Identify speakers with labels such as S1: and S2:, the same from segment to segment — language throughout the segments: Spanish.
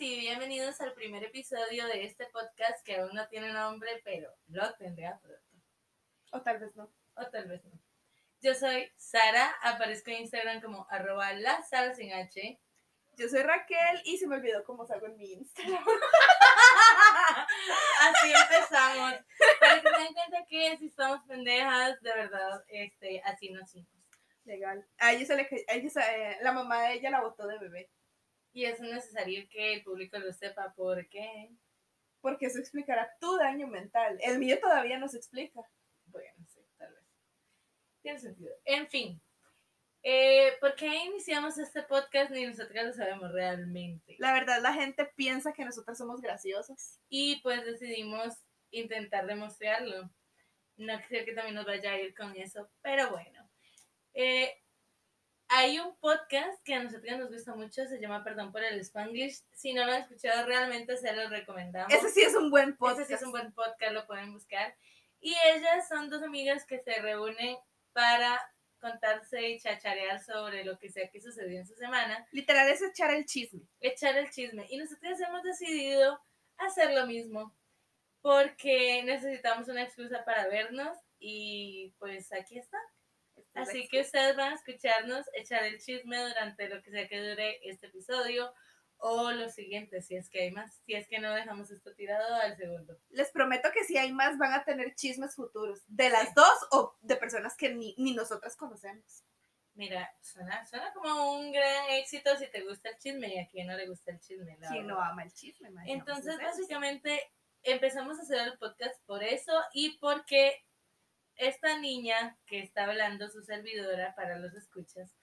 S1: Y bienvenidos al primer episodio de este podcast que aún no tiene nombre, pero lo tendrá pronto.
S2: O tal vez no.
S1: O tal vez no. Yo soy Sara, aparezco en Instagram como arroba la Sara sin H.
S2: Yo soy Raquel y se me olvidó cómo salgo en mi Instagram.
S1: Así empezamos. Para que se den cuenta que si somos pendejas, de verdad, este, así nacimos.
S2: Legal. A ella se le, a ella se- eh, la mamá de ella la botó de bebé.
S1: Y es necesario que el público lo sepa porque,
S2: Porque eso explicará tu daño mental. El mío todavía no se explica.
S1: bueno, sí, tal vez. Tiene sentido. En fin, eh, ¿por qué iniciamos este podcast? Ni nosotros lo sabemos realmente.
S2: La verdad, la gente piensa que nosotras somos graciosas.
S1: Y pues decidimos intentar demostrarlo. No creo que también nos vaya a ir con eso, pero bueno. Eh, hay un podcast que a nosotros nos gusta mucho, se llama Perdón por el Spanglish. Si no lo han escuchado realmente, se los recomendamos.
S2: Ese sí es un buen podcast.
S1: Ese sí es un buen podcast, lo pueden buscar. Y ellas son dos amigas que se reúnen para contarse y chacharear sobre lo que sea que sucedió en su semana,
S2: Literal es echar el chisme.
S1: echar el chisme. Y nosotros hemos decidido hacer lo mismo porque necesitamos una excusa para vernos y pues aquí está. Así que ustedes van a escucharnos echar el chisme durante lo que sea que dure este episodio o los siguientes, si es que hay más, si es que no dejamos esto tirado al segundo.
S2: Les prometo que si hay más van a tener chismes futuros. De las dos o de personas que ni, ni nosotras conocemos.
S1: Mira, suena, suena como un gran éxito si te gusta el chisme y a quien no le gusta el chisme. la
S2: ¿Quién no ama el chisme?
S1: Entonces, básicamente, empezamos a hacer el podcast por eso y porque esta niña que está hablando, su servidora para los escuchas,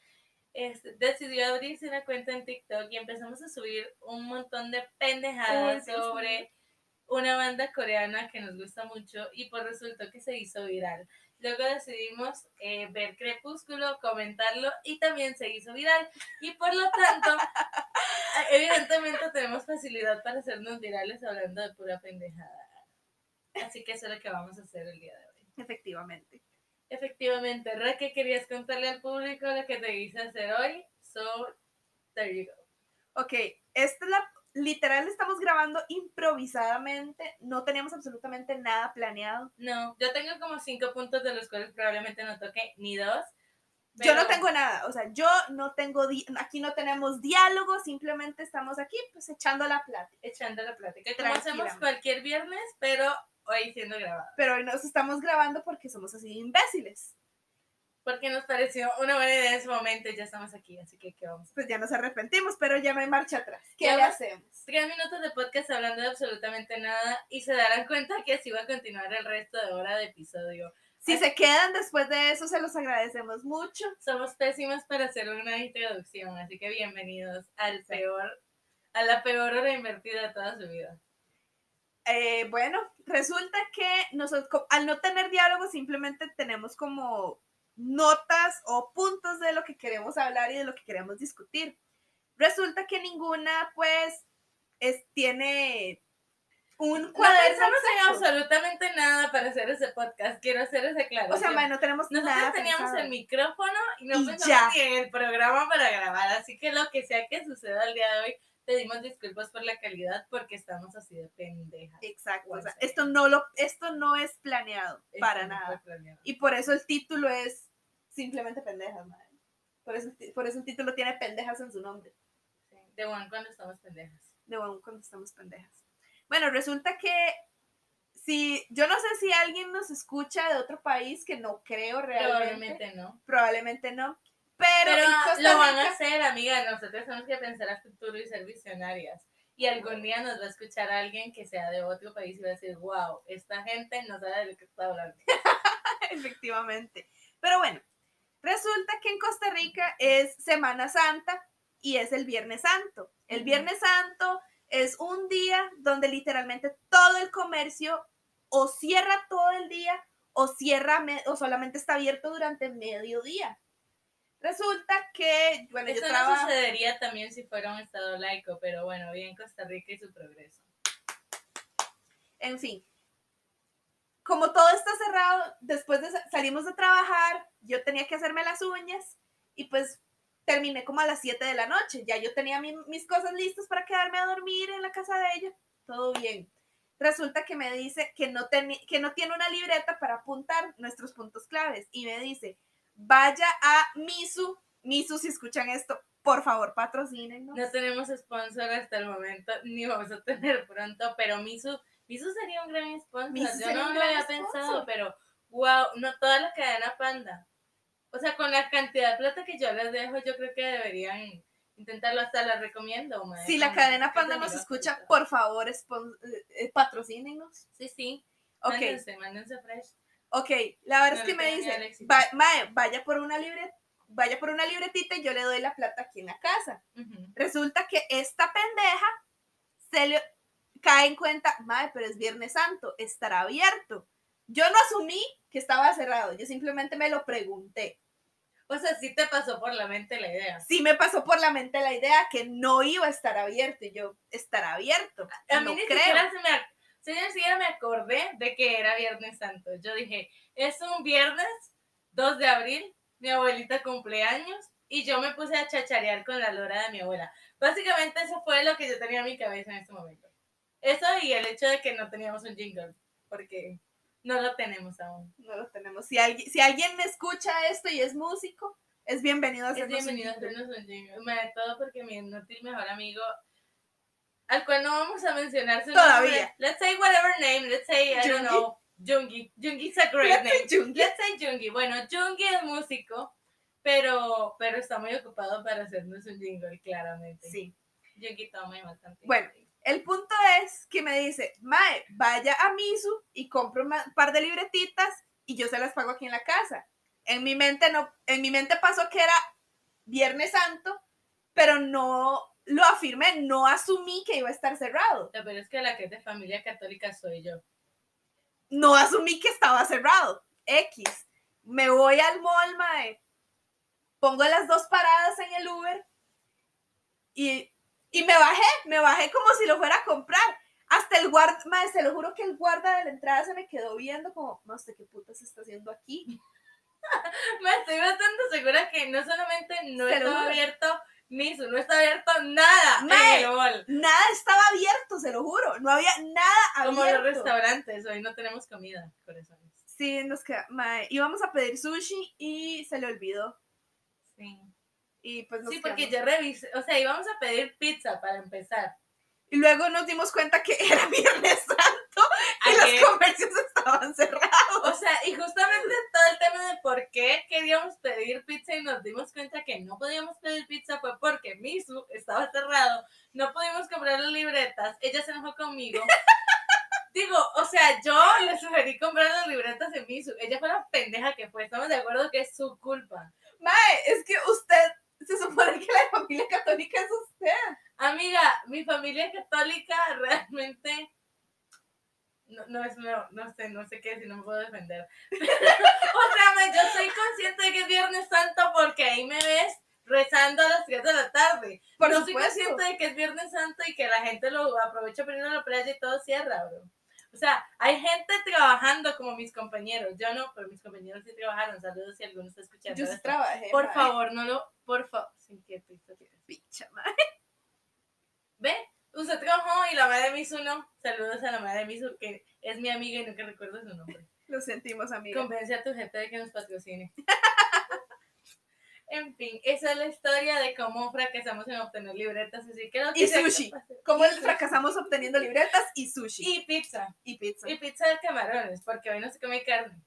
S1: decidió abrirse una cuenta en TikTok y empezamos a subir un montón de pendejadas sobre una banda coreana que nos gusta mucho y pues resultó que se hizo viral. Luego decidimos eh, ver Crepúsculo, comentarlo y también se hizo viral. Y por lo tanto, evidentemente tenemos facilidad para hacernos virales hablando de pura pendejada. Así que eso es lo que vamos a hacer el día de hoy.
S2: Efectivamente.
S1: Efectivamente, Ra, ¿qué querías contarle al público lo que te hice hacer hoy? So, there you go.
S2: Ok, esta es la. Literal, estamos grabando improvisadamente. No teníamos absolutamente nada planeado.
S1: No, yo tengo como cinco puntos de los cuales probablemente no toque ni dos.
S2: Yo no
S1: pero-
S2: tengo nada, o sea, yo no tengo, di- aquí no tenemos diálogo, simplemente estamos aquí pues echando la plática.
S1: echando la plática. Como hacemos cualquier viernes, pero hoy siendo grabado.
S2: Pero hoy nos estamos grabando porque somos así de imbéciles.
S1: Porque nos pareció una buena idea en ese momento y ya estamos aquí, así que ¿qué vamos?
S2: Pues ya nos arrepentimos, pero ya no hay marcha atrás. ¿Qué le hacemos?
S1: Tres minutos de podcast hablando de absolutamente nada y se darán cuenta que así va a continuar el resto de hora de episodio.
S2: Si se quedan después de eso, se los agradecemos mucho.
S1: Somos pésimas para hacer una introducción, así que bienvenidos al peor, a la peor hora invertida de toda su vida.
S2: Eh, bueno, resulta que nosotros, al no tener diálogo, simplemente tenemos como notas o puntos de lo que queremos hablar y de lo que queremos discutir. Resulta que ninguna, pues, es, tiene un
S1: No
S2: cuaderno.
S1: pensamos en absolutamente nada para hacer ese podcast, quiero hacer ese claro.
S2: O sea, no tenemos
S1: Nosotros
S2: nada
S1: teníamos
S2: pensado.
S1: el micrófono y no
S2: Y
S1: pensamos
S2: ya.
S1: ni en el programa para grabar, así que lo que sea que suceda el día de hoy, pedimos disculpas por la calidad porque estamos así de pendejas.
S2: Exacto. o sea, esto no lo, esto no es planeado
S1: Esto
S2: para
S1: no
S2: nada.
S1: planeado.
S2: Y por eso el título es simplemente pendejas, madre. Por eso, por eso el título tiene pendejas en su nombre.
S1: Sí, De one cuando estamos pendejas.
S2: de aún cuando estamos pendejas. Bueno, resulta que si yo no sé si alguien nos escucha de otro país que no creo realmente,
S1: Probablemente no.
S2: probablemente no, pero,
S1: Pero ah,
S2: Costa
S1: lo van a hacer, amiga. Nosotros tenemos que pensar a futuro y ser visionarias. Y algún día nos va a escuchar alguien que sea de otro país y va a decir, wow, esta gente no sabe de lo que está hablando.
S2: efectivamente. Pero bueno, Resulta que en Costa Rica es Semana Santa y es el Viernes Santo. El. Viernes Santo es un día donde literalmente todo el comercio o cierra todo el día o cierra o solamente está abierto durante mediodía. Resulta que, bueno,
S1: Eso
S2: yo
S1: no
S2: trabajo.
S1: sucedería también si fuera un estado laico, pero bueno, bien Costa Rica y su progreso.
S2: En fin. Como todo está cerrado, después de sa- salimos de trabajar, yo tenía que hacerme las uñas y pues terminé como a las 7 de la noche. Ya yo tenía mi- mis cosas listas para quedarme a dormir en la casa de ella. Todo bien. Resulta que me dice que no, que no tiene una libreta para apuntar nuestros puntos claves y me dice, vaya a Misu. Misu, si escuchan esto, por favor, patrocínenos.
S1: No tenemos sponsor hasta el momento, ni vamos a tener pronto, pero Misu, Misu sería un gran sponsor.
S2: Misu
S1: Yo no lo había
S2: sponsor.
S1: pensado, pero wow, no toda la cadena panda. O sea, con la cantidad de plata que yo les dejo, yo creo que deberían intentarlo, hasta la recomiendo. mae,
S2: Si la cadena Panda nos escucha, por favor, eh, eh, patrocínenos.
S1: Sí, sí.
S2: Ok,
S1: Mándense, mándense fresh.
S2: Ok. La verdad
S1: No
S2: es que me dice. "Va- mae, vaya por una libreta, vaya por una libretita y yo le doy la plata aquí en la casa. Resulta que esta pendeja se le cae en cuenta, mae, pero es Viernes Santo, estará abierto. Yo no asumí que estaba cerrado, yo simplemente me lo pregunté.
S1: O sea, sí te pasó por la mente la idea.
S2: Sí me pasó por la mente la idea que no iba a estar abierto y yo, estará abierto.
S1: A mí ni
S2: creo.
S1: siquiera se me, sí, ni siquiera me acordé de que era Viernes Santo. Yo dije, es un viernes 2 de abril, mi abuelita cumpleaños y yo me puse a chacharear con la lora de mi abuela. Básicamente eso fue lo que yo tenía en mi cabeza en este momento. Eso y el hecho de que no teníamos un jingle, porque no lo tenemos aún.
S2: No lo tenemos. Si alguien, si alguien me escucha esto y es músico, es bienvenido a
S1: Es
S2: hacernos un
S1: bienvenido a
S2: jingle.
S1: hacernos un jingle. Me todo porque mi inútil mejor amigo, al cual no vamos a mencionar su
S2: Todavía.
S1: nombre. Let's say whatever name, let's say, I don't
S2: Jungi.
S1: know, Jungi. Jungi's a great
S2: Let's say
S1: name.
S2: Jungi.
S1: Let's say Jungi. Bueno, Jungi es músico, pero, pero está muy ocupado para hacernos un jingle, claramente.
S2: Sí.
S1: Jungi toma bastante.
S2: Bueno. El punto es que me dice, Mae, vaya a Misu y compro un par de libretitas y yo se las pago aquí en la casa. En mi mente no, en mi mente pasó que era Viernes Santo, pero no lo afirmé, no asumí que iba a estar cerrado.
S1: Pero es que la que es de familia católica soy yo.
S2: No asumí que estaba cerrado. X. Me voy al mall, Mae. Pongo las dos paradas en el Uber y, y me bajé, me bajé como si lo fuera a comprar. Hasta el guarda, mae, se lo juro que el guarda de la entrada se me quedó viendo como, no sé qué puta se está haciendo aquí.
S1: Me estoy bastante segura que no solamente no
S2: Se
S1: estaba abierto Misu, no está abierto nada
S2: Mae,
S1: en el mall.
S2: Nada estaba abierto, se lo juro. No había nada
S1: Como
S2: abierto.
S1: los restaurantes, hoy no tenemos comida, corazones.
S2: Sí, nos queda, mae, íbamos a pedir sushi y se le olvidó.
S1: Sí.
S2: Y pues nos
S1: Sí, porque
S2: quedamos.
S1: yo revisé, o sea, íbamos a pedir pizza para empezar.
S2: Y luego nos dimos cuenta que era Viernes Santo y
S1: Ayer.
S2: los comercios estaban cerrados.
S1: O sea, y justamente todo el tema de por qué queríamos pedir pizza y nos dimos cuenta que no podíamos pedir pizza fue porque Misu estaba cerrado, no pudimos comprar las libretas, ella se enojó conmigo. Digo, o sea, yo le sugerí comprar las libretas de Misu, ella fue la pendeja que fue, estamos de acuerdo que es su culpa.
S2: Mae, es que usted, se supone que la familia católica es usted.
S1: Amiga, mi familia católica realmente no, no es no, no sé, no sé qué decir, no me puedo defender. o sea, yo soy consciente de que es Viernes Santo porque ahí me ves rezando a las 3 de la tarde.
S2: Por
S1: no soy
S2: supuesto.
S1: consciente de que es Viernes Santo y que la gente lo aprovecha para ir a la playa y todo cierra, bro. O sea, hay gente trabajando como mis compañeros. Yo no, pero mis compañeros sí trabajaron. Saludos si alguno está escuchando.
S2: Yo sí trabajé.
S1: Por favor, no lo, por favor. Sin que
S2: Picha, mae.
S1: ¿Ve? Usted trabajó y la madre de Misu no. Saludos a la madre de Misu, que es mi amiga y nunca recuerdo su nombre.
S2: Lo sentimos, amiga.
S1: Convence a tu jefe de que nos patrocine. en fin, esa es la historia de cómo fracasamos en obtener libretas. Así que lo que
S2: Y sushi. ¿Cómo
S1: y sushi.
S2: fracasamos obteniendo libretas y sushi?
S1: Y pizza.
S2: Y, pizza.
S1: Y pizza de camarones, porque hoy no se come carne.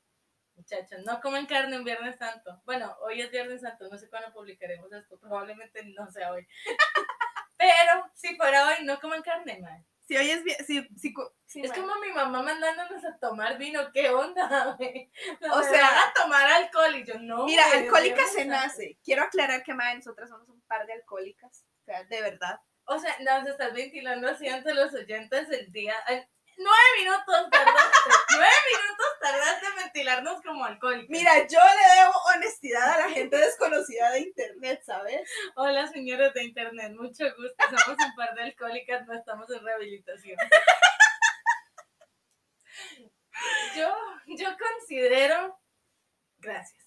S1: Muchachos, no comen carne en Viernes Santo. Bueno, hoy es Viernes Santo, no sé cuándo publicaremos esto, probablemente no sea hoy. Pero si fuera hoy, no comen carne, man.
S2: Si oyes bien, si, si, sí,
S1: Es como mi mamá mandándonos a tomar vino, ¿qué onda?
S2: O sea-
S1: a tomar alcohol y yo no.
S2: Mira, alcohólica se nace. Quiero aclarar que, madre, nosotras somos un par de alcohólicas. O sea, de verdad.
S1: O sea, nos estás ventilando así ante los oyentes el día. Nueve minutos tardaste. nueve minutos tardaste en ventilarnos como alcohólicos.
S2: Mira, yo le debo honestidad a la gente desconocida de internet, ¿sabes?
S1: Hola, señores de internet, mucho gusto. Somos un par de alcohólicas, no estamos en rehabilitación. Yo, yo considero. Gracias.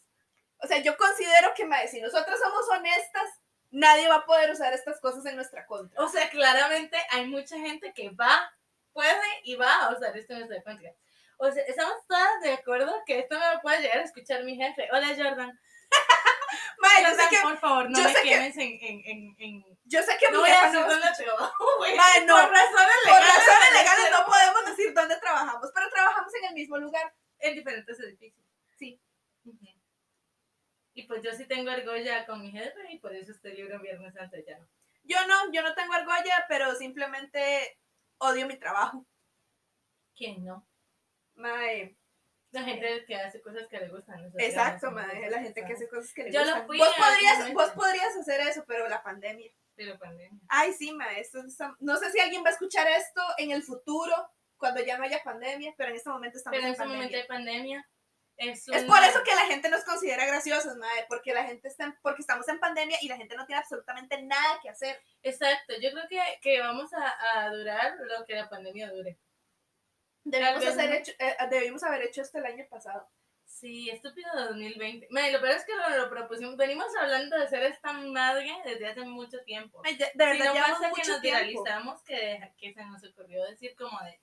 S2: O sea, yo considero que, si nosotras somos honestas, nadie va a poder usar estas cosas en nuestra contra.
S1: O sea, claramente hay mucha gente que va, puede y va a usar esto en nuestra contra. O sea, estamos todas de acuerdo que esto me lo puede llegar a escuchar mi jefe. Hola, Jordan.
S2: Madre,
S1: Jordan,
S2: que,
S1: por favor, no me
S2: sé que-
S1: quemes en, en, en,
S2: yo sé que
S1: No
S2: mi
S1: voy a
S2: jefa no-
S1: güey.
S2: Mae, no.
S1: Por razones
S2: Por
S1: legales.
S2: razones legales no podemos decir dónde trabajamos, pero trabajamos en el mismo lugar.
S1: En diferentes edificios.
S2: Sí.
S1: Y pues yo sí tengo argolla con mi jefe y por eso estoy libre un viernes santo ya. no.
S2: Yo no, yo no tengo argolla, pero simplemente odio mi trabajo.
S1: ¿Quién no?
S2: Mae,
S1: La gente que hace cosas que le gustan.
S2: exacto,
S1: cosas
S2: la gente que hace cosas que le
S1: Yo lo
S2: gustan.
S1: fui
S2: vos podrías, vos podrías hacer eso, pero la pandemia.
S1: Pero pandemia.
S2: Ay, sí, mae, esto está- no sé si alguien va a escuchar esto en el futuro, cuando ya no haya pandemia, pero en este momento estamos
S1: Pero en
S2: en
S1: este
S2: pandemia.
S1: momento hay pandemia. Es,
S2: por eso que la gente nos considera graciosos, mae, porque la gente está, en- porque estamos en pandemia y la gente no tiene absolutamente nada que hacer.
S1: Exacto, yo creo que, que vamos a, a durar lo que la pandemia dure.
S2: Debimos, hacer hecho, eh, debimos haber hecho esto el año pasado.
S1: Sí, estúpido 2020. Man, lo peor es que lo, lo propusimos. Venimos hablando de ser esta madre desde hace mucho tiempo.
S2: Ay, De, de
S1: Si
S2: verdad,
S1: no pasa que nos viralizamos, que, que se nos ocurrió decir como de,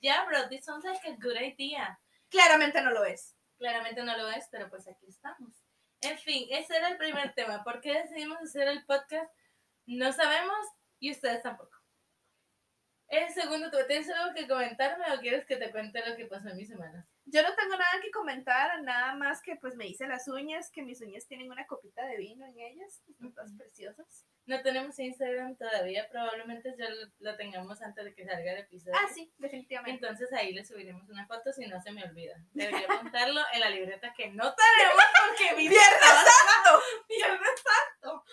S1: yeah, bro, this sounds like a good idea.
S2: Claramente no lo es.
S1: Claramente no lo es, pero pues aquí estamos. En fin, ese era el primer tema. ¿Por qué decidimos hacer el podcast? No sabemos y ustedes tampoco. El segundo, ¿tú tienes algo que comentarme o quieres que te cuente lo que pasó en mi semana?
S2: Yo no tengo nada que comentar, nada más que pues me hice las uñas, que mis uñas tienen una copita de vino en ellas, están todas
S1: Ujú.
S2: preciosas.
S1: No tenemos Instagram todavía, probablemente ya lo, lo tengamos antes de que salga el episodio.
S2: Ah, sí, definitivamente.
S1: Entonces ahí le subiremos una foto si no se me olvida. Debería apuntarlo en la libreta que no tenemos porque mi
S2: ¡Viernes Santo!
S1: Viernes Santo.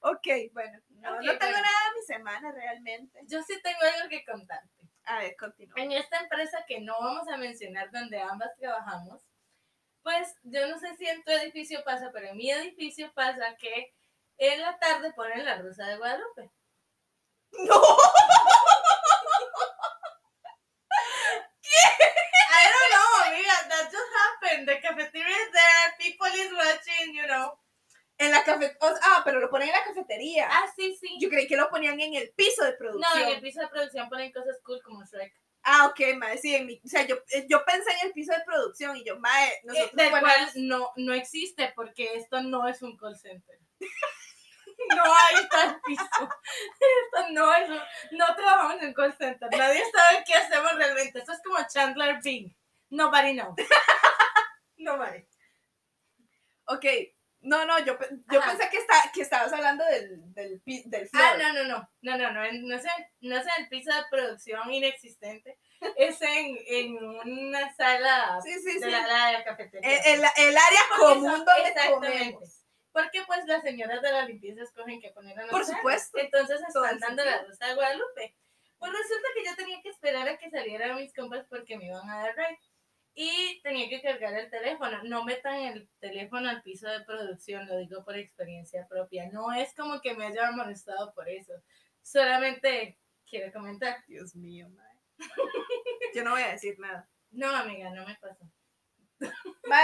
S2: Ok, bueno, no, no tengo
S1: bueno.
S2: nada de mi semana realmente.
S1: Yo sí tengo algo que contarte.
S2: A ver, continúa.
S1: En esta empresa que no vamos a mencionar donde ambas trabajamos, pues yo no sé si en tu edificio pasa, pero en mi edificio pasa que en la tarde ponen la Rosa de Guadalupe.
S2: ¡No!
S1: I don't know, amiga, that just happened. The cafeteria is there, people is watching, you know.
S2: En la cafetería. Ah, pero lo ponen en la cafetería.
S1: Ah, sí, sí.
S2: Yo creí que lo ponían en el piso de
S1: No,
S2: producción.
S1: en el piso de producción ponen cosas cool como Shrek.
S2: Ah, ok, mae, sí, en mi, o sea, yo, eh, yo pensé en el piso de producción y yo, mae,
S1: Eh,
S2: nosotros
S1: del
S2: ponemos-
S1: cual no, no existe porque esto no es un call center. No hay tal piso. Esto no es un- no trabajamos en call center. Nadie sabe qué hacemos realmente. Esto es como Chandler Bing. Nobody knows. Nobody.
S2: Ok, no, no, yo, yo
S1: Ajá.
S2: pensé que, está, que estabas hablando del, del, del floor.
S1: Ah, no, no, no. No, no, no. No es, en, no es en el piso de producción inexistente. Es en, en una sala
S2: Sí, sí,
S1: de
S2: sí.
S1: la, la de la cafetería.
S2: El, el- el área común donde
S1: exactamente.
S2: comemos.
S1: Porque pues las señoras de la limpieza escogen qué poner los
S2: Por supuesto.
S1: Entonces están dando la rosa de Guadalupe. Pues resulta que yo tenía que esperar a que salieran mis compas porque me iban a dar ride. Y tenía que cargar el teléfono. No metan el teléfono al piso de producción, lo digo por experiencia propia. No es como que me haya molestado por eso. Solamente quiero comentar.
S2: Dios mío, mae. Yo no voy a decir nada.
S1: No, amiga, no me pasó.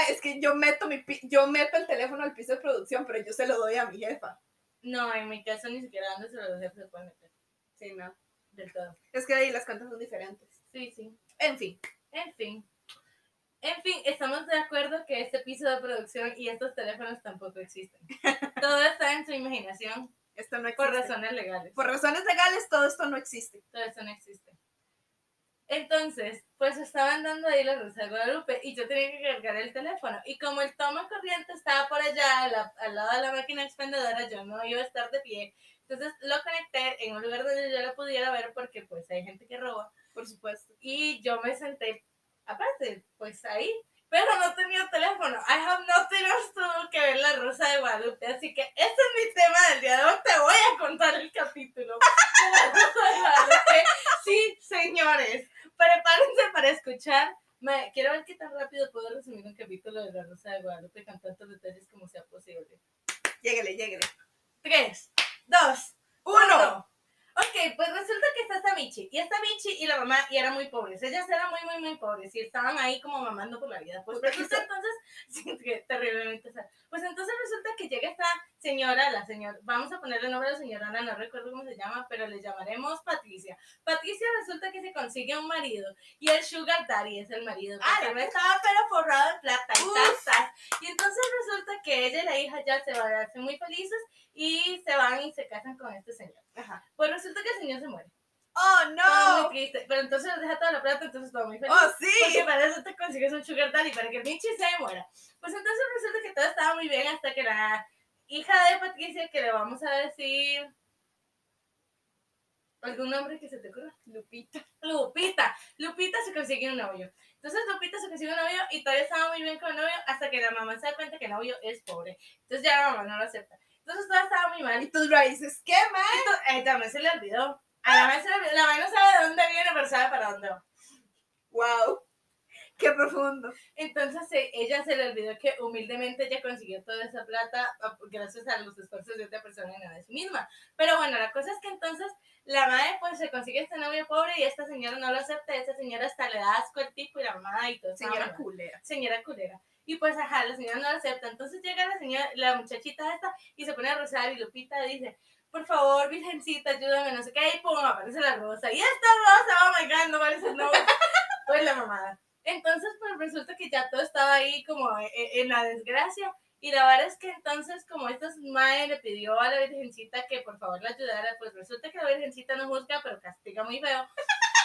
S2: Es que yo meto, mi, yo meto el teléfono al piso de producción, pero yo se lo doy a mi jefa.
S1: No, en mi caso ni siquiera donde se lo dejé se puede meter.
S2: Sí, no.
S1: Del todo.
S2: Es que ahí las cuentas son diferentes.
S1: Sí, sí.
S2: En fin.
S1: En fin. En fin, estamos de acuerdo que este piso de producción y estos teléfonos tampoco existen. Todo está en su imaginación
S2: Esto no existe.
S1: por razones legales.
S2: Por razones legales, todo esto no existe.
S1: Todo eso no existe. Entonces, pues estaban dando ahí la Rosa de Guadalupe y yo tenía que cargar el teléfono. Y como el toma corriente estaba por allá, al lado de la máquina expendedora, yo no iba a estar de pie. Entonces lo conecté en un lugar donde yo lo pudiera ver porque pues hay gente que roba.
S2: Por supuesto.
S1: Y yo me senté, aparte, pues ahí. Pero no tenía teléfono. I have nothing else to do que ver la Rosa de Guadalupe. Así que ese es mi tema del día de hoy. Te voy a contar el capítulo de la Rosa de Guadalupe. Sí, señores. Prepárense para escuchar. Me- quiero ver qué tan rápido puedo resumir un capítulo de la Rosa de Guadalupe con tantos detalles como sea posible.
S2: Lléguele, lléguele.
S1: Tres, dos,
S2: Uno.
S1: Ok, pues resulta que está esta Michi. Y esta Michi y la mamá, y eran muy pobres. Ellas eran muy, muy, muy pobres. Y estaban ahí como mamando por la vida. Pues resulta
S2: que
S1: entonces, sí, que terriblemente sad. Pues entonces resulta que llega esta señora, la señora, vamos a ponerle el nombre a la señora no recuerdo cómo se llama, pero le llamaremos Patricia. Patricia resulta que se consigue un marido. Y el Sugar Daddy es el marido.
S2: Ah,
S1: Porque
S2: la
S1: no estaba pero forrado en plata. Y,
S2: Uf.
S1: tas, tas. y entonces resulta que ella y la hija ya se van a hacer muy felices y se van y se casan con este señor.
S2: Ajá.
S1: Pues resulta que el señor se muere.
S2: ¡Oh,
S1: Todo muy
S2: no!
S1: triste. Pero entonces deja toda la plata, entonces todo muy feliz.
S2: ¡Oh,
S1: Porque
S2: sí!
S1: para eso te consigues un sugar daddy, para que el Michi se muera. Pues entonces resulta que todo estaba muy bien hasta que la hija de Patricia, que le vamos a decir... ¿Algún nombre que se te ocurra?
S2: Lupita.
S1: Lupita. Lupita se consigue un novio. Entonces Lupita se consigue un novio y todavía estaba muy bien con el novio hasta que la mamá se da cuenta que el novio es pobre. Entonces ya la mamá no lo acepta. Entonces todo estaba muy mal.
S2: Y tus raíces, ¿qué?
S1: Entonces, eh, también se le olvidó. A la mamá se le olvidó. La mamá no sabe de dónde viene, pero sabe para dónde va.
S2: ¡Wow! ¡Qué profundo!
S1: Entonces eh, ella se le olvidó que humildemente ella consiguió toda esa plata ah, gracias a los esfuerzos de otra persona y no de sí misma. Pero bueno, la cosa es que entonces la madre pues se consigue este novio pobre y esta señora no lo acepta. Esta señora hasta le da asco el tipo y la mamá y todo.
S2: Señora culera.
S1: señora culera. Y pues, ajá, la señora no lo acepta. Entonces llega la señora, la muchachita esta y se pone a rozar y Lupita dice, por favor, virgencita, ayúdame, no sé qué. Y pum, aparece la rosa. Y esta rosa, oh my god, no parece no. pues la mamada. Entonces, pues resulta que ya todo estaba ahí como e- e- en la desgracia. Y la verdad es que entonces, como esta madre le pidió a la virgencita que por favor la ayudara, pues resulta que la virgencita no juzga, pero castiga muy feo.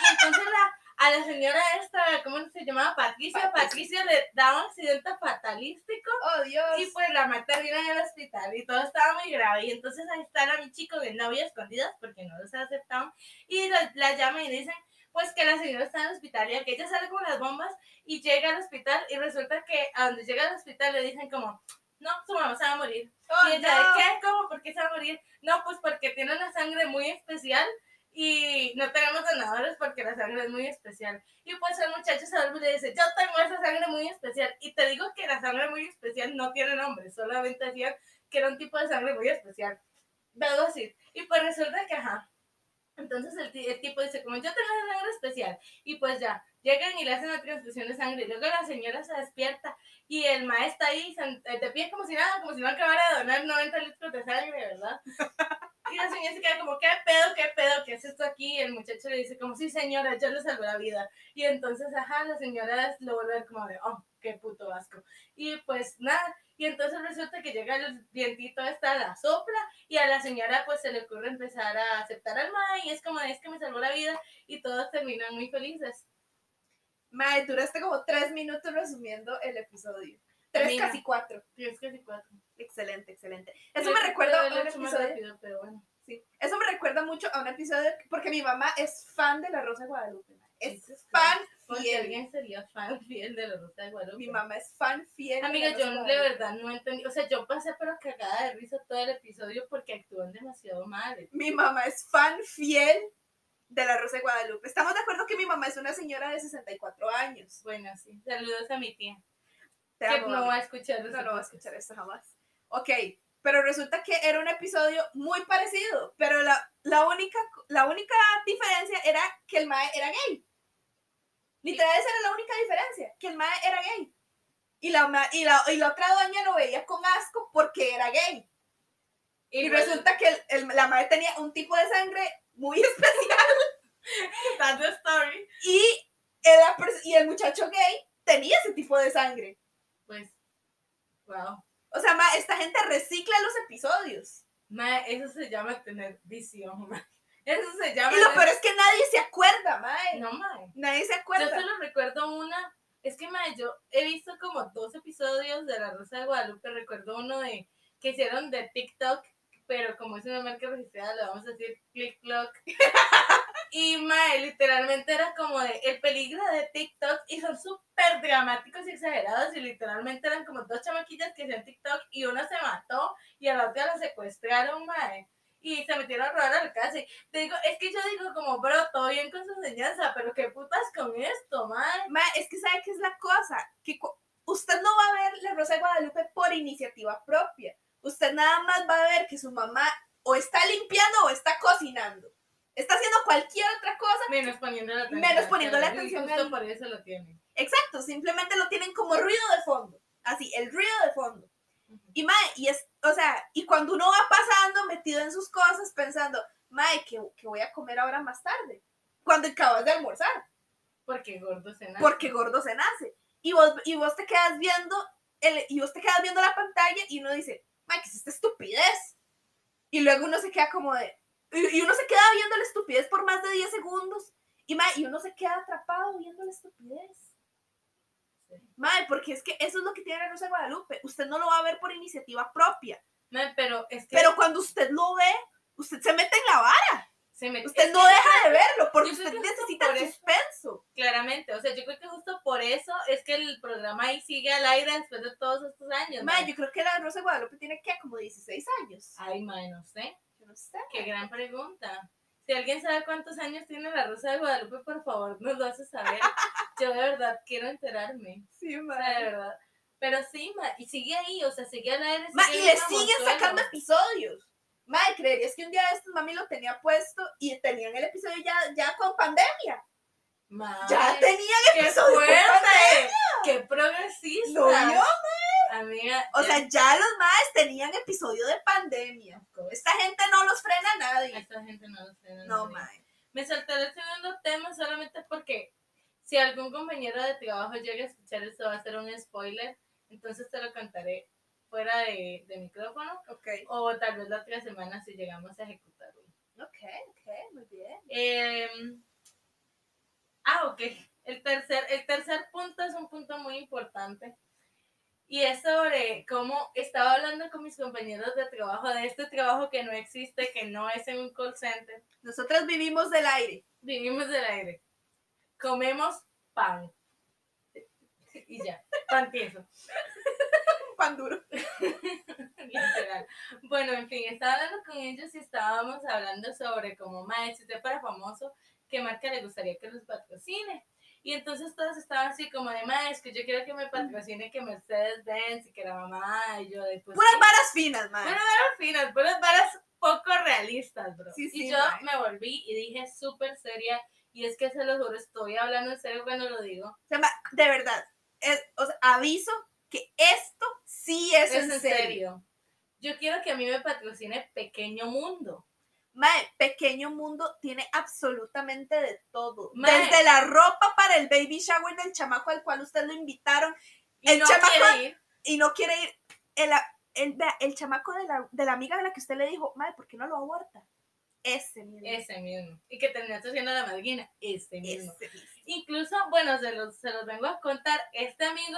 S1: Y entonces la, a la señora esta, ¿cómo se llamaba? Patricia.
S2: Patricia.
S1: Patricia le da un accidente fatalístico
S2: ¡Oh, Dios!
S1: y pues la mata termina en el hospital y todo estaba muy grave. Y entonces ahí está la mi chico de novia escondidas porque no los aceptaban y la, la llaman y dicen pues que la señora está en el hospital y que ella sale con las bombas y llega al hospital y resulta que a donde llega al hospital le dicen como no, su mamá se va a morir.
S2: ¡Oh,
S1: y ella,
S2: no!
S1: ¿qué? ¿Cómo? ¿Por qué se va a morir? No, pues porque tiene una sangre muy especial y no tenemos donadores porque la sangre es muy especial. Y pues el muchacho se y le dice, yo tengo esa sangre muy especial. Y te digo que la sangre muy especial no tiene nombre, solamente decían que era un tipo de sangre muy especial. Debo decir. Y pues resulta que, ajá. Entonces el, el tipo dice, como yo tengo sangre especial. Y pues ya, llegan y le hacen la transfusión de sangre. Y luego la señora se despierta y el maestro está ahí sen- eh, de pie como si nada, como si no acabara de donar 90 litros de sangre, ¿verdad? Y la señora se queda como, ¿qué pedo, qué pedo, qué es esto aquí? Y el muchacho le dice como, sí señora, yo le salvé la vida. Y entonces, ajá, la señora lo vuelve como de, oh, qué puto asco. Y pues nada, y entonces resulta que llega el vientito esta, la sopla, y a la señora pues se le ocurre empezar a aceptar al ma, y es como, es que me salvó la vida, y todos terminan muy felices.
S2: Mae, duraste como tres minutos resumiendo el episodio. Tres, casi cuatro.
S1: Y es que sí, cuatro.
S2: Excelente, excelente. Eso me recuerda a un episodio.
S1: rápido, pero bueno.
S2: Sí. Eso me recuerda mucho a un episodio porque mi mamá es fan de la Rosa de Guadalupe. mae. Es fan
S1: Porque alguien sería fan fiel de la Rosa de Guadalupe.
S2: Mi mamá es fan fiel. de
S1: Amiga,
S2: la
S1: yo de verdad no entendí. O sea, yo pasé pero cagada de risa todo el episodio porque actúan demasiado mal.
S2: Mi mamá es fan fiel de la Rosa de Guadalupe. Estamos de acuerdo que mi mamá es una señora de 64 años.
S1: Bueno, sí. Saludos a mi tía.
S2: Te
S1: que
S2: amo,
S1: no va a escuchar los
S2: No, no va a escuchar esto jamás. Ok, pero resulta que era un episodio muy parecido, pero la, la, única, la única diferencia era que el Mae era gay. Literal, esa era la única diferencia, que el Mae era gay. Y la, ma- y, la, y la otra doña lo veía con asco porque era gay. Y resulta que el- el- la Mae tenía un tipo de sangre muy especial
S1: that's the story.
S2: y el, y el muchacho gay tenía ese tipo de sangre.
S1: Pues, wow.
S2: O sea, ma, esta gente recicla los episodios.
S1: Ma, eso se llama tener visión, ma. Eso se llama.
S2: Y lo peor es que nadie se acuerda, mae.
S1: No, mae.
S2: Nadie se
S1: Yo
S2: acuerda.
S1: solo recuerdo una. Es que, mae, yo he visto como dos episodios de La Rosa de Guadalupe. Recuerdo uno de que hicieron de TikTok, pero como es una marca registrada, le vamos a decir Click Clock. y, mae, literalmente era como de el peligro de TikTok y son súper dramáticos y exagerados. Y literalmente eran como dos chamaquillas que hacían TikTok y una se mató y a la otra la secuestraron, mae. Y se metieron a robar a la casa. y Te digo, es que yo digo como, bro, todo bien con su enseñanza, pero qué putas con esto, mae.
S2: Mae, es que sabe qué es la cosa, que usted no va a ver La Rosa de Guadalupe por iniciativa propia. Usted nada más va a ver que su mamá o está limpiando o está cocinando. Está haciendo cualquier otra cosa.
S1: Menos poniendo la atención.
S2: Menos poniendo la atención
S1: Justo
S2: al-
S1: por eso lo tienen.
S2: Exacto, simplemente lo tienen como ruido de fondo. Así, el ruido de fondo. Y mae, y es, o sea, y cuando uno va pasando metido en sus cosas pensando, mae, ¿qué, qué voy a comer ahora más tarde? Cuando acabas de almorzar,
S1: Porque gordo se nace.
S2: porque gordo se nace. Y vos, y vos te quedas viendo, el, y vos te quedas viendo la pantalla y uno dice, mae, ¿qué es esta estupidez? Y luego uno se queda como de, y, y uno se queda viendo la estupidez por más de 10 segundos. Y, mae, y uno se queda atrapado viendo la estupidez. Mae, porque es que eso es lo que tiene la Rosa de Guadalupe. Usted no lo va a ver por iniciativa propia.
S1: Mae, pero es que
S2: Pero cuando usted lo ve, usted se mete en la vara.
S1: se me
S2: Usted
S1: es
S2: no
S1: que
S2: deja de verlo porque usted necesita
S1: por
S2: el
S1: eso-
S2: suspenso.
S1: claramente, o sea, yo creo que justo por eso es que el programa ahí sigue al aire después de todos estos años.
S2: Mae,
S1: mae.
S2: yo creo que la Rosa de Guadalupe tiene que como 16 años.
S1: Ay, mae, no sé.
S2: No sé.
S1: Qué gran pregunta. Si alguien sabe cuántos años tiene la Rosa de Guadalupe, por favor, nos lo hace saber. Yo de verdad quiero enterarme.
S2: Sí,
S1: O sea, de verdad. Pero sí, ma, y sigue ahí, o sea, sigue al aire.
S2: Ma, y le siguen sacando episodios. Mae, creerías que un día de estos mami lo tenía puesto y tenían el episodio ya, ya con pandemia.
S1: Ma,
S2: Ya tenían
S1: ¡Qué
S2: episodio con
S1: fuerte! ¡Qué progresista!
S2: No, yo,
S1: Amiga,
S2: O sea, ya los maes tenían episodio de pandemia. Esta gente no los frena a nadie.
S1: esta gente no lo sé.
S2: No, mae.
S1: Me saltaré el segundo tema solamente porque si algún compañero de trabajo llega a escuchar esto va a ser un spoiler, entonces te lo contaré fuera de, de micrófono
S2: Ok,
S1: o tal vez la otra semana si llegamos a ejecutarlo.
S2: ok, ok, muy bien.
S1: Eh, ah, ok. El tercer, el tercer punto es un punto muy importante. Y es sobre cómo estaba hablando con mis compañeros de trabajo, de este trabajo que no existe, que no es en un call center.
S2: Nosotras vivimos del aire.
S1: Vivimos del aire. Comemos pan. Y ya, pan tieso.
S2: Pan duro.
S1: Literal. Bueno, en fin, estaba hablando con ellos y estábamos hablando sobre cómo, mae, si usted fuera famoso, ¿qué marca le gustaría que los patrocine? Y entonces todos estaban así como de, es que yo quiero que me patrocine que Mercedes Benz y que la mamá y yo después...
S2: Puras varas finas, mae.
S1: Puras varas finas, puras varas poco realistas, bro.
S2: Sí, sí,
S1: y yo me volví y dije súper seria, y es que se lo juro, estoy hablando en serio cuando lo digo.
S2: O sea, de verdad, es- o sea, aviso que esto sí es,
S1: Es
S2: en serio.
S1: Yo quiero que a mí me patrocine Pequeño Mundo.
S2: Mae, Pequeño Mundo tiene absolutamente de todo.
S1: Mae.
S2: Desde la ropa para el baby shower del chamaco al cual usted lo invitaron
S1: Y
S2: El
S1: no
S2: chamaco-
S1: quiere ir.
S2: y no quiere ir. El, el, el chamaco de la, de la amiga de la que usted le dijo, mae, ¿por qué no lo aborta? Ese mismo.
S1: Ese mismo. Y que terminaste siendo la madrina. Ese mismo.
S2: Ese mismo.
S1: Incluso, bueno, se los, se los vengo a contar. Este amigo,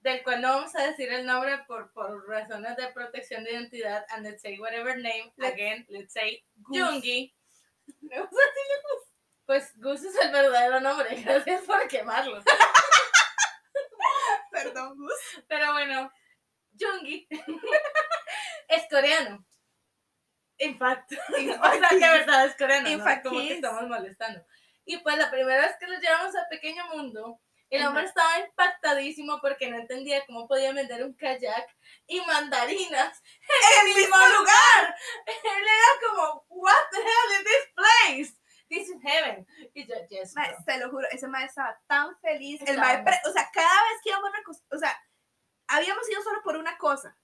S1: del cual no vamos a decir el nombre por, por razones de protección de identidad, and let's say whatever name, again, let's say
S2: Gus.
S1: Jungi. Pues Gus es el verdadero nombre. Gracias por quemarlo.
S2: Perdón, Gus.
S1: Pero bueno, Jungi es coreano. In fact. O sea, de verdad es coreano.
S2: In
S1: ¿no?
S2: fact,
S1: Como que estamos molestando. Y pues la primera vez que lo llevamos a Pequeño Mundo, el hombre estaba impactadísimo porque no entendía cómo podía vender un kayak y mandarinas
S2: En el mismo lugar.
S1: Él era como, what the hell is this place? This is heaven. Y yo, yes,
S2: Mae, te lo juro, ese mae estaba tan feliz. El mae, o sea, cada vez que íbamos a o sea, habíamos ido solo por una cosa.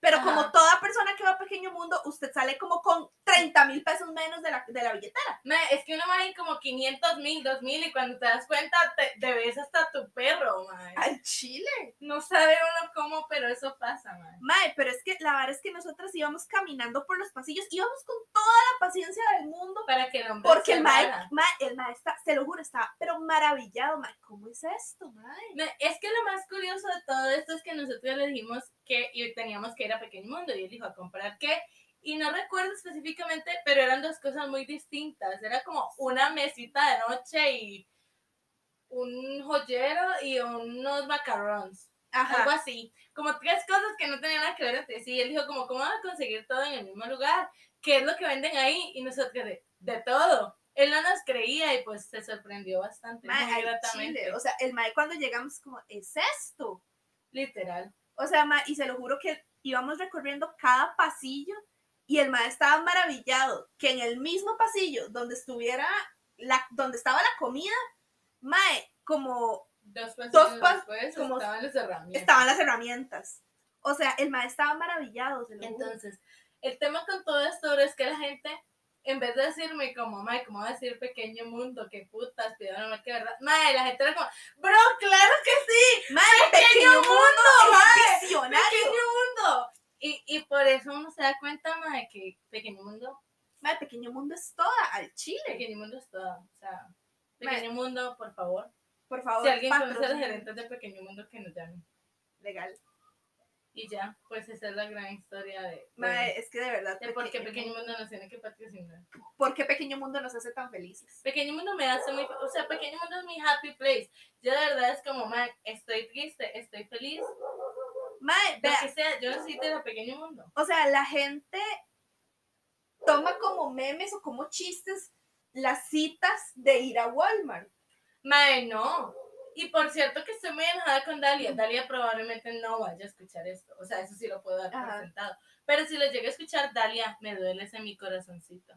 S2: Pero
S1: Ajá.
S2: como toda persona que va a Pequeño Mundo, usted sale como con 30 30 mil pesos menos de la, de la billetera.
S1: Es que uno va como 500 mil, 2 mil y cuando te das cuenta te, te ves hasta tu perro, mae.
S2: Al chile.
S1: No sabe uno cómo, pero eso pasa, mae.
S2: Mae, pero es que la verdad es que nosotras íbamos caminando por los pasillos, íbamos con toda la paciencia del mundo.
S1: Para que el hombre
S2: Porque el mae, mae, el mae está, se lo juro, está pero maravillado, mae. ¿Cómo es esto, mae?
S1: Es que lo más curioso de todo esto es que nosotros le dijimos que y teníamos que ir a Pequeño Mundo y él dijo a comprar qué. Y no recuerdo específicamente, pero eran dos cosas muy distintas. Era como una mesita de noche y un joyero y unos macarons. Algo
S2: Ajá.
S1: así. Como tres cosas que no tenían nada que ver entre sí. Y él dijo como, ¿cómo van a conseguir todo en el mismo lugar? ¿Qué es lo que venden ahí? Y nosotros de, de todo. Él no nos creía y pues se sorprendió bastante.
S2: Mae,
S1: muy gratamente.
S2: chile. O sea, el mae cuando llegamos como, ¿es esto?
S1: Literal.
S2: O sea, mae, y se lo juro que íbamos recorriendo cada pasillo y el mae estaba maravillado que en el mismo pasillo donde estuviera la, donde estaba la comida, mae, como
S1: Dos
S2: Dos
S1: después
S2: como-
S1: estaban las herramientas.
S2: estaban las herramientas. O sea, el mae estaba maravillado, se lo juro.
S1: Entonces, el tema con todo esto es que la gente, en vez de decirme como, mae, ¿cómo va a decir pequeño mundo? ¿Qué putas? Pido no que verdad. Mae, la gente era como, bro, claro que sí,
S2: Mae,
S1: ¡Pequeño
S2: pequeño
S1: mundo,
S2: mundo,
S1: mae! pequeño mundo. Y, y por eso uno se da cuenta, mae, que pequeño mundo,
S2: Mae, pequeño mundo es toda, al chile.
S1: pequeño mundo es todo. O sea,
S2: Mae.
S1: pequeño mundo, por favor.
S2: Por favor,
S1: Si alguien conoce a los gerentes de pequeño mundo, que nos llamen.
S2: Legal.
S1: Y ya, pues esa es la gran historia de, de,
S2: es que de verdad.
S1: de por qué
S2: Pequeño Mundo-
S1: nos tiene que patrocinar.
S2: ¿Por qué Pequeño Mundo nos hace tan felices?
S1: Pequeño Mundo me hace muy, o sea, Pequeño Mundo es mi happy place. Yo de verdad es como, man, estoy triste, estoy feliz,
S2: Mae,
S1: lo que sea, yo necesito a Pequeño Mundo.
S2: o sea, la gente toma como memes o como chistes las citas de ir a Walmart.
S1: Mae, no. Y por cierto que estoy muy enojada con Dalia. Dalia probablemente no vaya a escuchar esto. O sea, eso sí lo puedo dar por sentado. Pero si lo llego a escuchar, Dalia, me duele ese mi corazoncito.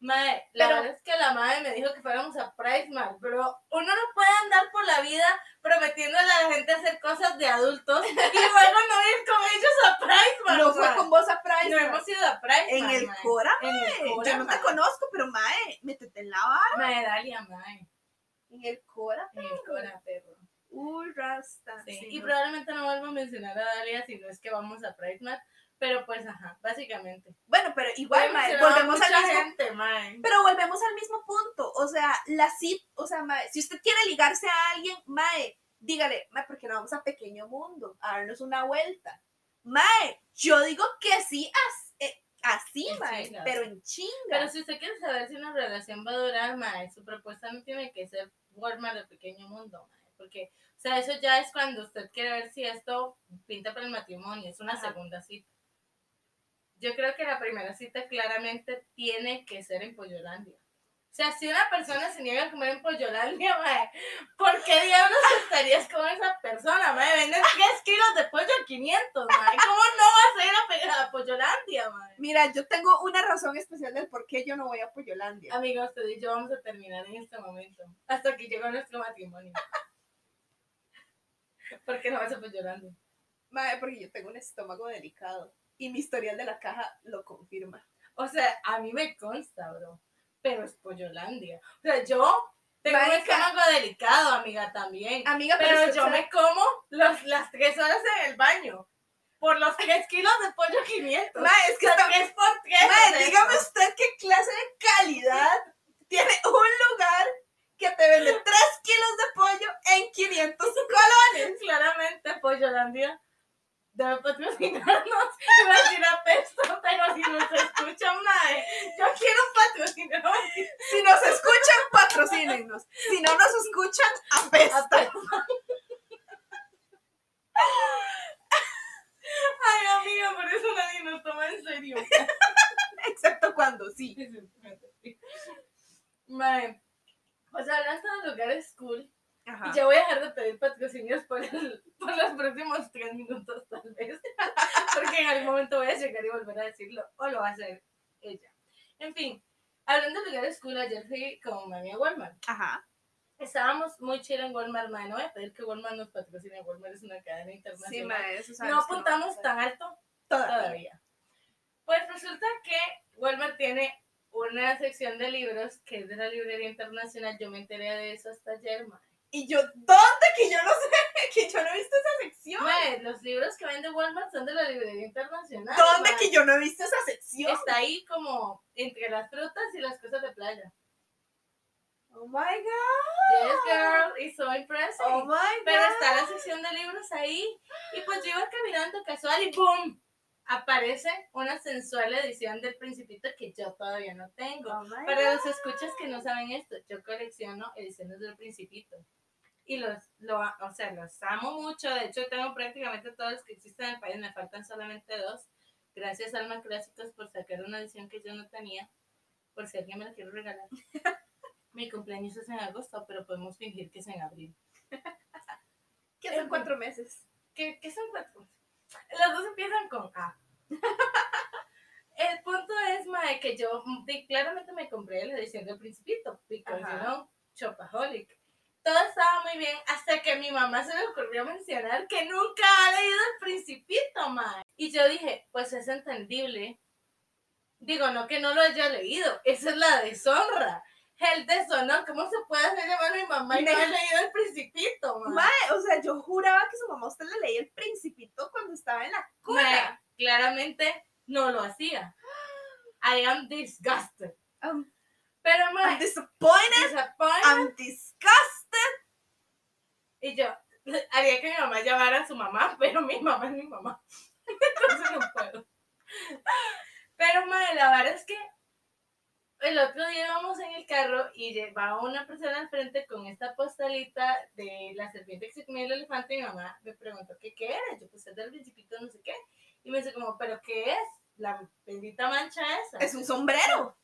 S1: Mae, la
S2: Pero-
S1: verdad es que la madre me dijo que fuéramos a Price Mart, pero uno no puede andar por la vida prometiéndole a la gente hacer cosas de adultos y luego no ir con ellos a Price Mart.
S2: No fue con vos a Price.
S1: No hemos ido a Price
S2: en
S1: Mart,
S2: el. Cora, mae. Yo no te conozco, pero mae, métete en la vara.
S1: Mae, Dalia, mae.
S2: En el Cora.
S1: En el Cora, perro.
S2: Uy, Rasta.
S1: Sí,
S2: sí,
S1: y
S2: no.
S1: probablemente no vuelvo a mencionar a Dalia si no es que vamos a Pride Mart, pero pues ajá, básicamente.
S2: Bueno, pero igual, mae, volvemos al mismo
S1: gente, mae.
S2: Pero volvemos al mismo punto. O sea, la cita, o sea, mae, si usted quiere ligarse a alguien, mae, dígale, mae, porque no vamos a pequeño mundo, a darnos una vuelta. Mae, yo digo que sí, as- eh, así,
S1: En
S2: mae,
S1: chingas.
S2: pero en chinga.
S1: Pero si usted quiere saber si una relación va a durar, mae, su propuesta no tiene que ser Walmart de pequeño mundo, porque, o sea, eso ya es cuando usted quiere ver si esto pinta para el matrimonio, es una
S2: Ajá.
S1: segunda cita. Yo creo que la primera cita claramente tiene que ser en Pollolandia. O sea, si una persona se niega a comer en Pollolandia, mae, ¿por qué diablos estarías con esa persona, mae? Venden 3 kilos de pollo a 500, mae. ¿Cómo no vas a ir a, pe- a Pollolandia, mae?
S2: Mira, yo tengo una razón especial del por qué yo no voy a Pollolandia.
S1: Amigos, usted y yo vamos a terminar en este momento. Hasta que llegó nuestro matrimonio. ¿Por qué no vas a Pollolandia?
S2: Mae, porque yo tengo un estómago delicado. Y mi historial de la caja lo confirma.
S1: O sea, a mí me consta, bro. Pero es Pollolandia. O sea, yo tengo un
S2: Marica.
S1: estómago delicado, amiga, también.
S2: Amiga,
S1: Pero yo me como los, las tres horas en el baño. Por los tres kilos de pollo 500.
S2: Mae, es que
S1: O sea, tres por tres. Es
S2: dígame
S1: eso.
S2: usted qué clase de calidad tiene un lugar que te vende 3 kilos de pollo en 500 colones.
S1: Claramente, Pollolandia debe patrocinarnos. Iba a decir apesto, pero si nos escuchan, mae, yo quiero patrocinar.
S2: Si nos escuchan, patrocínenos. Si no nos escuchan, apesta.
S1: Ay, amiga, por eso nadie nos toma en serio.
S2: Excepto cuando sí.
S1: Mae, pues hablando de lugares cool,
S2: Ajá.
S1: ya voy a dejar de pedir patrocinios por, el- por los próximos tres minutos, tal vez. Porque en algún momento voy a llegar y volver a decirlo, o lo va a hacer ella. En fin, hablando de lugares cool, ayer fui con mami a Walmart.
S2: Ajá.
S1: Estábamos muy chill en Walmart, mae. No voy a pedir que Walmart nos patrocine. Walmart es una cadena
S2: Sí,
S1: internacional.
S2: eso
S1: no apuntamos tan alto
S2: Todavía.
S1: todavía. Pues resulta que Walmart tiene una sección de libros que es de la librería internacional. Yo me enteré de eso hasta ayer, mae.
S2: Y yo, ¿dónde? Que yo no sé, que yo no he visto esa sección.
S1: Los libros que vende Walmart son de la librería internacional.
S2: ¿Dónde que yo no he visto esa sección?
S1: Está ahí como entre las frutas y las cosas de playa.
S2: Oh my god.
S1: Yes, girl, it's so impressive.
S2: Oh my god.
S1: Pero está la sección de libros ahí. Y pues yo iba caminando casual y ¡boom! Aparece una sensual edición del Principito que yo todavía no tengo.
S2: Oh
S1: Para los escuchas que no saben esto, yo colecciono ediciones del Principito. Y los, lo, o sea, los amo mucho. De hecho, tengo prácticamente todos los que existen en el país. Me faltan solamente dos. Gracias, Alma Clásicos, por sacar una edición que yo no tenía. Por si alguien me la quiere regalar. Mi cumpleaños es en agosto, pero podemos fingir que es en abril.
S2: Que son cuatro meses.
S1: ¿Qué, qué son cuatro? Los dos empiezan con A. El punto es, mae, que yo mm, claramente me compré la edición del Principito, because, you know, shopaholic. Todo estaba muy bien hasta que mi mamá se le ocurrió mencionar que nunca ha leído el Principito, mae. Y yo dije, pues es entendible. Digo, no que no lo haya leído, esa es la deshonra. El deshonor, ¿cómo se puede hacer llamar a mi mamá y no haber leído el Principito, mae?
S2: Mae, o sea, yo juraba que su mamá usted le leía el principito cuando estaba en la cuna.
S1: Mae, claramente no lo hacía. I am disgusted.
S2: Um,
S1: Pero,
S2: I'm
S1: mae,
S2: disappointed.
S1: disappointed.
S2: I'm disgusted.
S1: Y yo haría que mi mamá llamara a su mamá, pero mi mamá es mi mamá. Entonces no puedo. Pero, mae, la verdad es que el otro día íbamos en el carro y llevaba una persona al frente con esta postalita de la serpiente que se comía el elefante y mi mamá me preguntó que qué era. Yo pues es del principito no sé qué. Y me dice como, ¿pero qué es? La bendita mancha esa.
S2: Es un sombrero.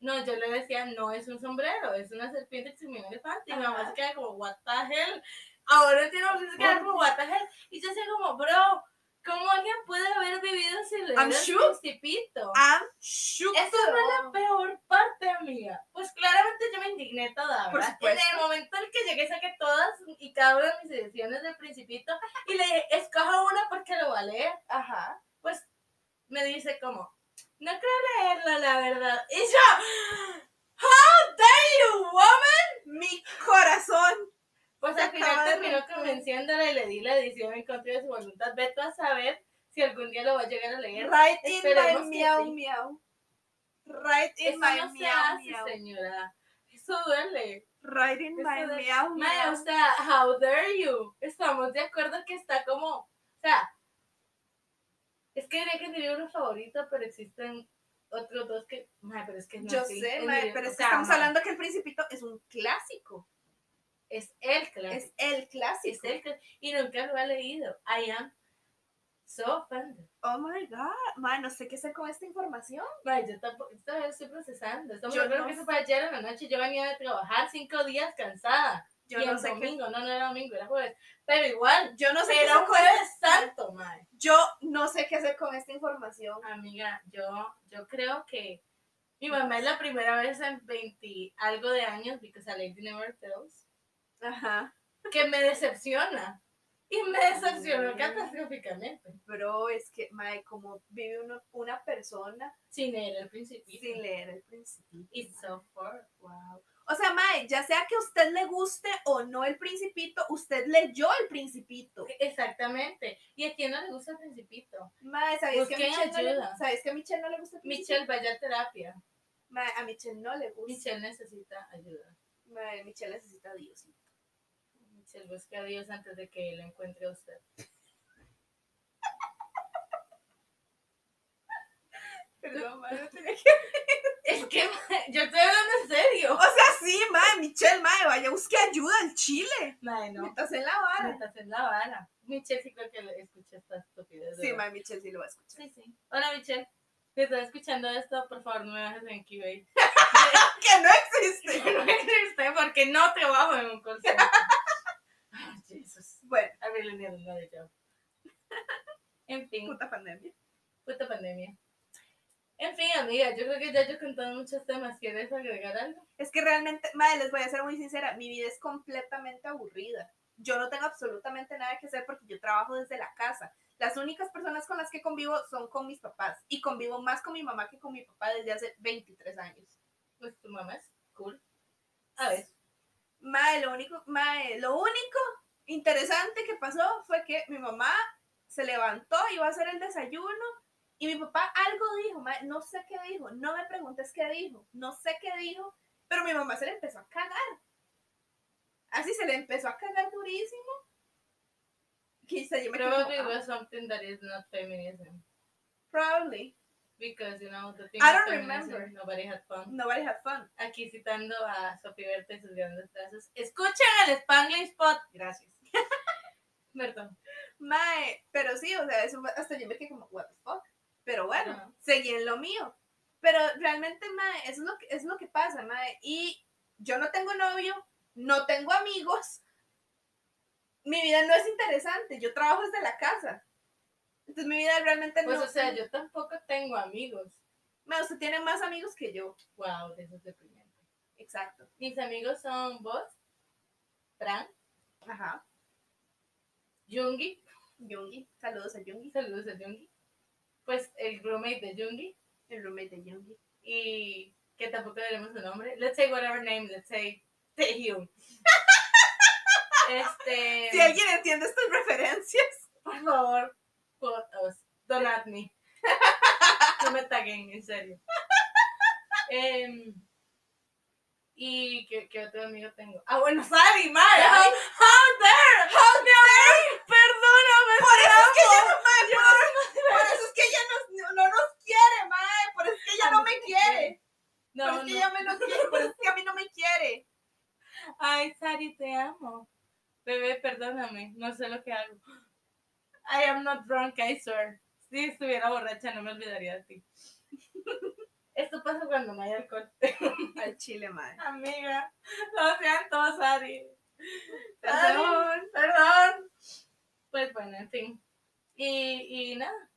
S1: No, yo le decía, no es un sombrero, es una serpiente que se un elefante. Y mi mamá se queda como, what the hell. Ahora entiendo por qué se queda como, what the hell. Y yo decía como, bro, ¿cómo alguien puede haber vivido sin leer
S2: I'm shook.
S1: principito?
S2: I'm shook.
S1: Esa fue la peor parte, amiga. Pues claramente yo me indigné toda,
S2: Por
S1: ¿verdad? En el momento en que llegué saqué todas y cada una de mis ediciones del Principito y le dije, escoja una porque lo va a leer.
S2: Ajá.
S1: Pues me dice como, no creo leerla, la verdad. Y yo, how dare you, woman?
S2: Mi corazón.
S1: Pues
S2: Se
S1: al final terminó
S2: romper.
S1: convenciéndola y le di la edición en contra de su voluntad. Vete a saber si algún día lo va a llegar a leer.
S2: Right in
S1: Esperemos
S2: my meow
S1: sí.
S2: meow. Right in
S1: Eso
S2: my
S1: no se
S2: meow
S1: hace, señora. Eso duele.
S2: Right in
S1: Eso
S2: my meow
S1: Mae,
S2: meow.
S1: o sea, how dare you? Estamos de acuerdo que está como, o sea, es que diría que es mi libro favorito, pero existen otros dos que, mae, pero es que no
S2: Yo sé,
S1: libro,
S2: pero es que estamos hablando que el Principito es un clásico.
S1: es el clásico,
S2: Es el
S1: es
S2: clásico.
S1: el y nunca lo he leído. I am so offended.
S2: Oh my god. Mae, no sé qué hacer con esta información.
S1: Yo tampoco, estoy procesando. Esto
S2: Yo
S1: acuerdo
S2: no
S1: que eso fue ayer en la noche. Yo venía de trabajar cinco días cansada.
S2: Yo
S1: y
S2: no
S1: el
S2: sé qué.
S1: domingo, no, no era domingo, era jueves. Pero igual,
S2: Yo no sé qué
S1: era
S2: hacer
S1: jueves santo, mae.
S2: Yo no sé qué hacer con esta información.
S1: Amiga, yo, yo creo que mi mamá es la primera vez en 20 algo de años, because a lady never tells,
S2: Ajá.
S1: que me decepciona. Y me decepcionó catastróficamente.
S2: Bro, es que, mae, como vive uno- una persona
S1: Sin leer el principio.
S2: sin leer el Principito.
S1: It's so far.
S2: Wow. O sea, Mae, ya sea que a usted le guste o no el Principito, usted leyó el Principito.
S1: Exactamente. ¿Y a quién no le gusta el principito?
S2: Mae, ¿sabías que, no. ¿sabías que a Michelle no le gusta el Principito?
S1: Michelle, vaya a terapia.
S2: Mae, a Michelle no le gusta.
S1: Michelle necesita ayuda.
S2: Mae, Michelle necesita a Diosito.
S1: Michelle busque a Dios antes de que él encuentre a usted.
S2: Perdón, no tenía que...
S1: Es que yo estoy hablando en serio.
S2: O sea, sí, Mae, Michelle, Mae, vaya, busque ayuda al Chile.
S1: Mae, no.
S2: Estás en la vara.
S1: Estás en la vara. Michelle sí creo que le escucha esta estupidez.
S2: Sí. Mae, Michelle sí lo va a escuchar.
S1: Sí, sí. Hola, Michelle. Si estás escuchando esto, por favor, no me bajes en QA.
S2: Que no existe.
S1: no existe porque no trabajo en un call center. Oh, Jesus.
S2: Bueno,
S1: I really need another job. En fin,
S2: puta pandemia.
S1: puta pandemia. En fin, amiga, yo creo que ya yo he contado muchos temas. ¿Quieres agregar algo?
S2: Es que realmente, madre, les voy a ser muy sincera, mi vida es completamente aburrida. Yo no tengo absolutamente nada que hacer porque yo trabajo desde la casa. Las únicas personas con las que convivo son con mis papás. Y convivo más con mi mamá que con mi papá desde hace 23 años.
S1: Pues tu mamá es cool. A ver.
S2: Mae, lo único, mae, lo único interesante que pasó fue que mi mamá se levantó, iba a hacer el desayuno y mi papá algo dijo, mae, no sé qué dijo, no me preguntes qué dijo, no sé qué dijo, pero mi mamá se le empezó a cagar. Así se le empezó a cagar durísimo. Quizá yo me
S1: Probably
S2: "Ah,
S1: was something that is not feminism.
S2: probably.
S1: Because, you know, the thing
S2: I don't remember.
S1: nobody had fun.
S2: Nobody had fun.
S1: Aquí citando a Sofía Berta y sus grandes frases. Escuchen el Spanglish Spot. Gracias. Perdón.
S2: Mae, pero sí, o sea, eso hasta yo me quedé como, what the fuck. Pero bueno,
S1: Ajá.
S2: seguí en lo mío. Pero realmente, mae, eso es lo que, es lo que pasa, mae. Y yo no tengo novio, no tengo amigos. Mi vida no es interesante, yo trabajo desde la casa. Entonces mi vida realmente
S1: Pues,
S2: no...
S1: o sea, yo tampoco tengo amigos.
S2: Mae, usted tiene más amigos que yo.
S1: Wow, eso es deprimente.
S2: Exacto.
S1: Mis amigos son vos, Fran,
S2: Ajá.
S1: Jungi.
S2: Yungi. Saludos a Yungi,
S1: Saludos a Jungi. Pues el roommate de Jungi.
S2: el roommate de Yungi.
S1: Y que tampoco diremos su nombre. Let's say whatever name, let's say Taehyung. este.
S2: Si alguien entiende estas referencias.
S1: Por favor, us. Don't at me. No me taguen, en serio. Em, y ¿qué, qué otro amigo tengo? Ah, bueno, Sari, madre. How, how dare, how dare. Perdóname.
S2: Por eso es que
S1: amo.
S2: no, mae, por, por eso es que ella nos- no, nos quiere, mae. Por eso es que ella no me quiere.
S1: No,
S2: por eso es que
S1: no.
S2: ella me no quiere. Es que a mí no me quiere.
S1: Ay, Sari, te amo. Bebé, perdóname, no sé lo que hago. I am not drunk, I swear. Si estuviera borracha, no me olvidaría de ti. Esto pasa cuando no hay alcohol.
S2: Al chile, mae.
S1: Amiga, lo siento, Sari.
S2: Perdón.
S1: Perdón. Pues bueno, en fin. Y, y nada,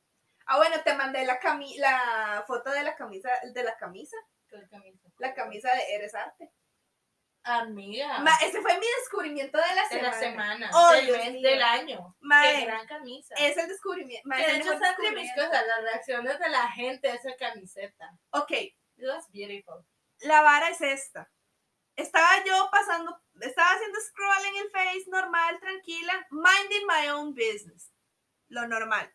S2: Ah, bueno, te mandé la, cami la foto de la camisa, de la camisa.
S1: ¿qué camisa?
S2: La camisa de Eres Arte.
S1: Amiga.
S2: Ma, ese fue mi descubrimiento de la
S1: de
S2: semana.
S1: la semana,
S2: Oh,
S1: del
S2: Dios
S1: mes, del año.
S2: Mae,
S1: Qué gran camisa.
S2: es el descubrimiento. ma,
S1: que de hecho
S2: mejor
S1: está entre mis cosas, las reacciones de la gente a esa camiseta.
S2: Ok,
S1: It was beautiful.
S2: la vara es esta. Estaba yo pasando, estaba haciendo scroll en el Face normal, tranquila, minding my own business. Lo normal.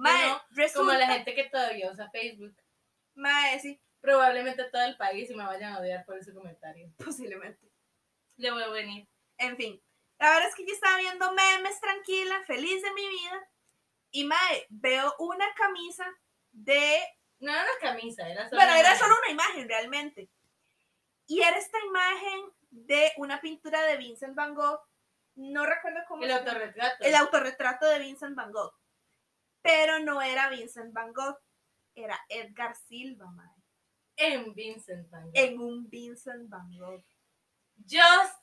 S2: Mae, resulta,
S1: Como la gente que todavía usa Facebook.
S2: mae, sí,
S1: Probablemente todo el país y me vayan a odiar por ese comentario.
S2: posiblemente.
S1: Le voy a venir.
S2: En fin, la verdad es que yo estaba viendo memes tranquila, feliz de mi vida. Y mae, veo una camisa de.
S1: No era una camisa, era solo.
S2: Bueno,
S1: una
S2: era
S1: imagen.
S2: solo una imagen realmente. Y era esta imagen de una pintura de Vincent Van Gogh. No recuerdo cómo
S1: El
S2: se llama.
S1: autorretrato.
S2: El autorretrato de Vincent Van Gogh. Pero no era Vincent Van Gogh, era Edgar Silva, mae.
S1: En Vincent Van Gogh.
S2: En un Vincent Van Gogh.
S1: Just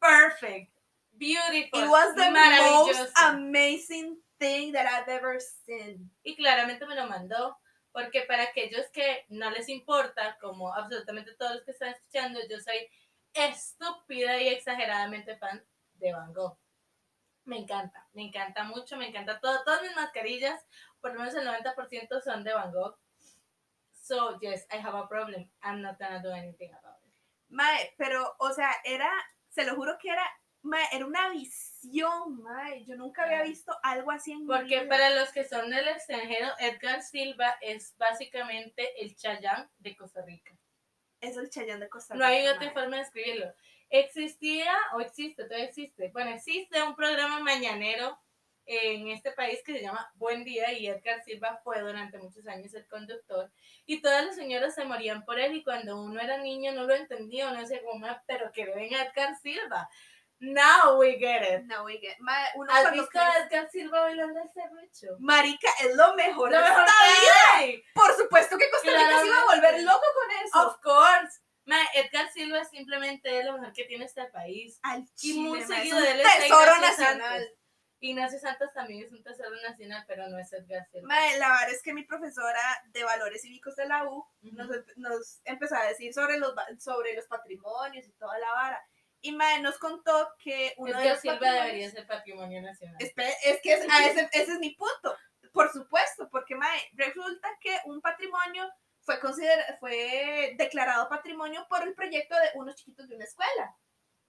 S1: perfect. Beautiful.
S2: It was the most amazing thing that I've ever seen.
S1: y claramente me lo mandó. Porque para aquellos que no les importa, como absolutamente todos los que están escuchando, yo soy estúpida y exageradamente fan de Van Gogh. Me encanta, me encanta mucho, me encanta todo. Todas mis mascarillas, por lo menos el 90% son de Van Gogh. So, yes, I have a problem. I'm not gonna do anything about it.
S2: Mae, pero, o sea, era, se lo juro que era, mae, era una visión, mae. Yo nunca había visto algo así en mi
S1: Porque
S2: vida.
S1: para los que son del extranjero, Edgar Silva es básicamente el Chayán de Costa Rica.
S2: Es el Chayán de Costa
S1: No hay
S2: Rica,
S1: otra forma de escribirlo. Existía, o existe, todavía existe. Bueno, existe un programa mañanero en este país que se llama Buen Día y Edgar Silva fue durante muchos años el conductor. Y todas las señoras se morían por él y cuando uno era niño no lo entendía, decía como, "Ma, pero que ven a Edgar Silva. Now we get it.
S2: No, we get- uno
S1: ¿Has visto a Edgar Silva bailando el serrucho?
S2: Marica, es lo mejor
S1: Lo
S2: de
S1: mejor
S2: esta vida. Por supuesto que Costa Rica se iba a volver loco con eso.
S1: Of course. Ma, Edgar Silva simplemente es lo mejor que tiene este país.
S2: Al
S1: Y
S2: chile,
S1: muy
S2: mae,
S1: seguido
S2: es
S1: de él
S2: tesoro
S1: Ignacio
S2: nacional.
S1: Santos. Ignacio Santos también es un tesoro nacional, pero no es Edgar Silva.
S2: Mae, la verdad es que mi profesora de valores cívicos de la U
S1: Ujú.
S2: nos, nos empezó a decir sobre los, sobre los patrimonios y toda la vara. Y mae nos contó que uno de
S1: Edgar
S2: los
S1: Silva debería ser patrimonio nacional.
S2: Espera, es que es- a ese, ese es mi punto. Por supuesto, porque mae, resulta que un patrimonio fue fue declarado patrimonio por el proyecto de unos chiquitos de una escuela.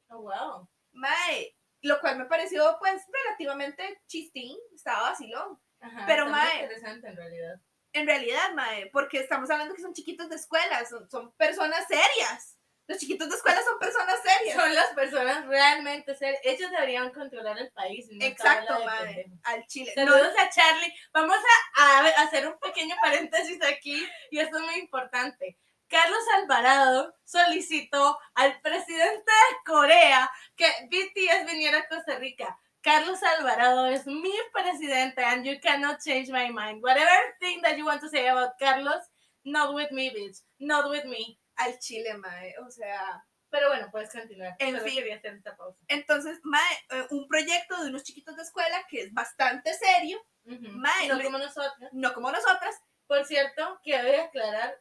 S1: Oh, wow.
S2: Mae, lo cual me pareció pues relativamente chistín, estaba vacilón.
S1: Ajá,
S2: Pero, mae,
S1: interesante en realidad.
S2: En realidad, mae, porque estamos hablando que son chiquitos de escuela, son, son personas serias. Los chiquitos de escuela son personas serias.
S1: Son las personas realmente ser, ellos deberían controlar el país. no
S2: Exacto,
S1: pendejos.
S2: al chile. No,
S1: Saludos a Charlie. Vamos a, a hacer un pequeño paréntesis aquí y esto es muy importante. Carlos Alvarado solicitó al presidente de Corea que BTS viniera a Costa Rica. Carlos Alvarado es mi presidente and you cannot change my mind. Whatever thing that you want to say about Carlos, not with me, bitch. Not with me.
S2: Al chile, mae, o sea...
S1: Pero bueno, puedes continuar.
S2: En
S1: Solo
S2: fin.
S1: quería hacer esta pausa.
S2: Entonces, mae, eh, un proyecto de unos chiquitos de escuela que es bastante serio,
S1: Ujú.
S2: Mae,
S1: no como nosotros.
S2: no como nosotras,
S1: Por cierto, quiero aclarar,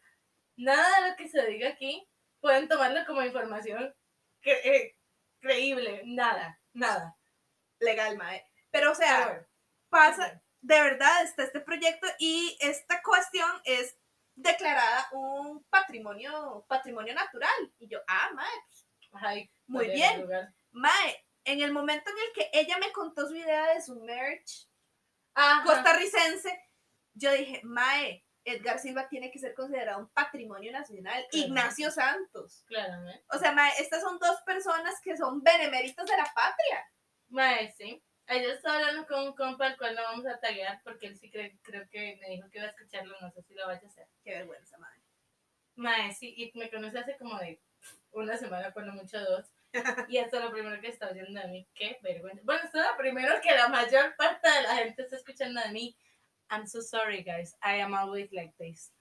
S1: nada de lo que se diga aquí pueden tomarlo como información eh, creíble, nada, nada.
S2: legal, mae. Pero, o
S1: Pero
S2: sea,
S1: bueno,
S2: pasa, de verdad está este proyecto y esta cuestión es declarada un patrimonio, patrimonio natural. Y yo, ah, mae,
S1: y
S2: Muy bien. mae, en el momento en el que ella me contó su idea de su merch
S1: Ajá,
S2: costarricense, yo dije, mae, Edgar Silva tiene que ser considerado un patrimonio nacional.
S1: Claro.
S2: Ignacio Santos.
S1: claramente.
S2: O sea, mae, estas son dos personas que son beneméritos de la patria.
S1: Mae, sí. Ayer estaba hablando con un compa al cual no vamos a taguear porque él sí cree- creo que me dijo que iba a escucharlo, no sé si lo vaya a hacer.
S2: Qué vergüenza, mae.
S1: Mae, sí, y me conoce hace como de una semana, cuando mucho dos. Y esto es lo primero que está oyendo de mí. Qué vergüenza. Bueno, esto es lo primero que la mayor parte de la gente está escuchando de mí. I'm so sorry, guys. I am always like this.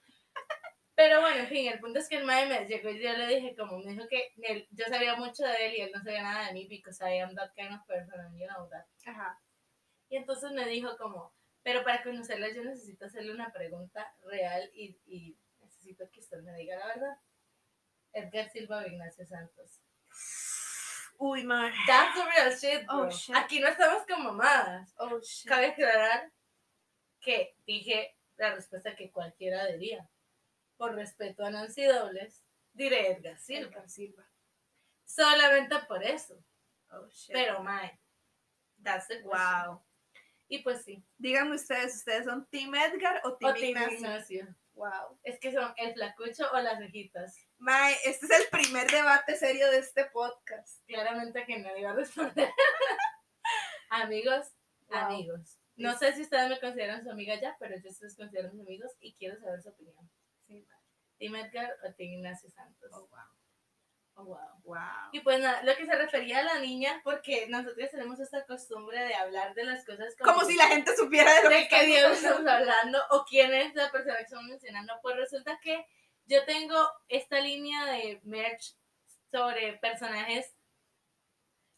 S1: Pero bueno, en fin, el punto es que el mae me llegó y yo le dije, como me dijo que él- yo sabía mucho de él y él no sabía nada de mí because I am that kind of person and you know that.
S2: Ajá.
S1: Y entonces me dijo como, pero para conocerla yo necesito hacerle una pregunta real y, y necesito que usted me diga la verdad. Edgar Silva o Ignacio Santos.
S2: Uy, mae.
S1: That's the real shit, bro.
S2: Oh, shit.
S1: Aquí no estamos como mamadas.
S2: Oh, shit.
S1: Cabe aclarar que dije la respuesta que cualquiera diría. Por respeto a Nancy Dobles, diré Edgar Silva.
S2: Edgar Silva.
S1: Solamente por eso.
S2: Oh, shit.
S1: Pero, mae, that's the question.
S2: wow.
S1: Y pues sí.
S2: Díganme ustedes, ¿ustedes son Team Edgar o Team
S1: O Team
S2: Ignacio? Wow.
S1: Es que son el flacucho o las cejitas.
S2: Mae, este es el primer debate serio de este podcast.
S1: Claramente que no iba a responder. amigos,
S2: Wow.
S1: amigos. No sé si ustedes me consideran su amiga ya, pero yo ustedes considero mis amigos y quiero saber su opinión.
S2: Sí,
S1: Edgar o Team Ignacio Santos.
S2: Oh, wow.
S1: Oh, wow.
S2: Wow.
S1: Y pues nada, lo que se refería a la niña, porque nosotros tenemos esta costumbre de hablar de las cosas como,
S2: Como si la gente supiera de lo que
S1: de Dios
S2: estamos
S1: hablando o quién es la persona que estamos mencionando. Pues resulta que yo tengo esta línea de merch sobre personajes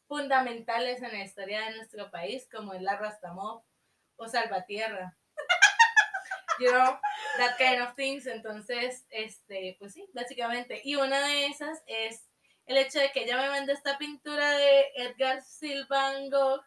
S1: fundamentales en la historia de nuestro país, como es la Rastamob o Salvatierra. You know, that kind of things. Entonces, este, pues sí, básicamente. Y una de esas es el hecho de que ella me mandó esta pintura de Edgar Silva Van Gogh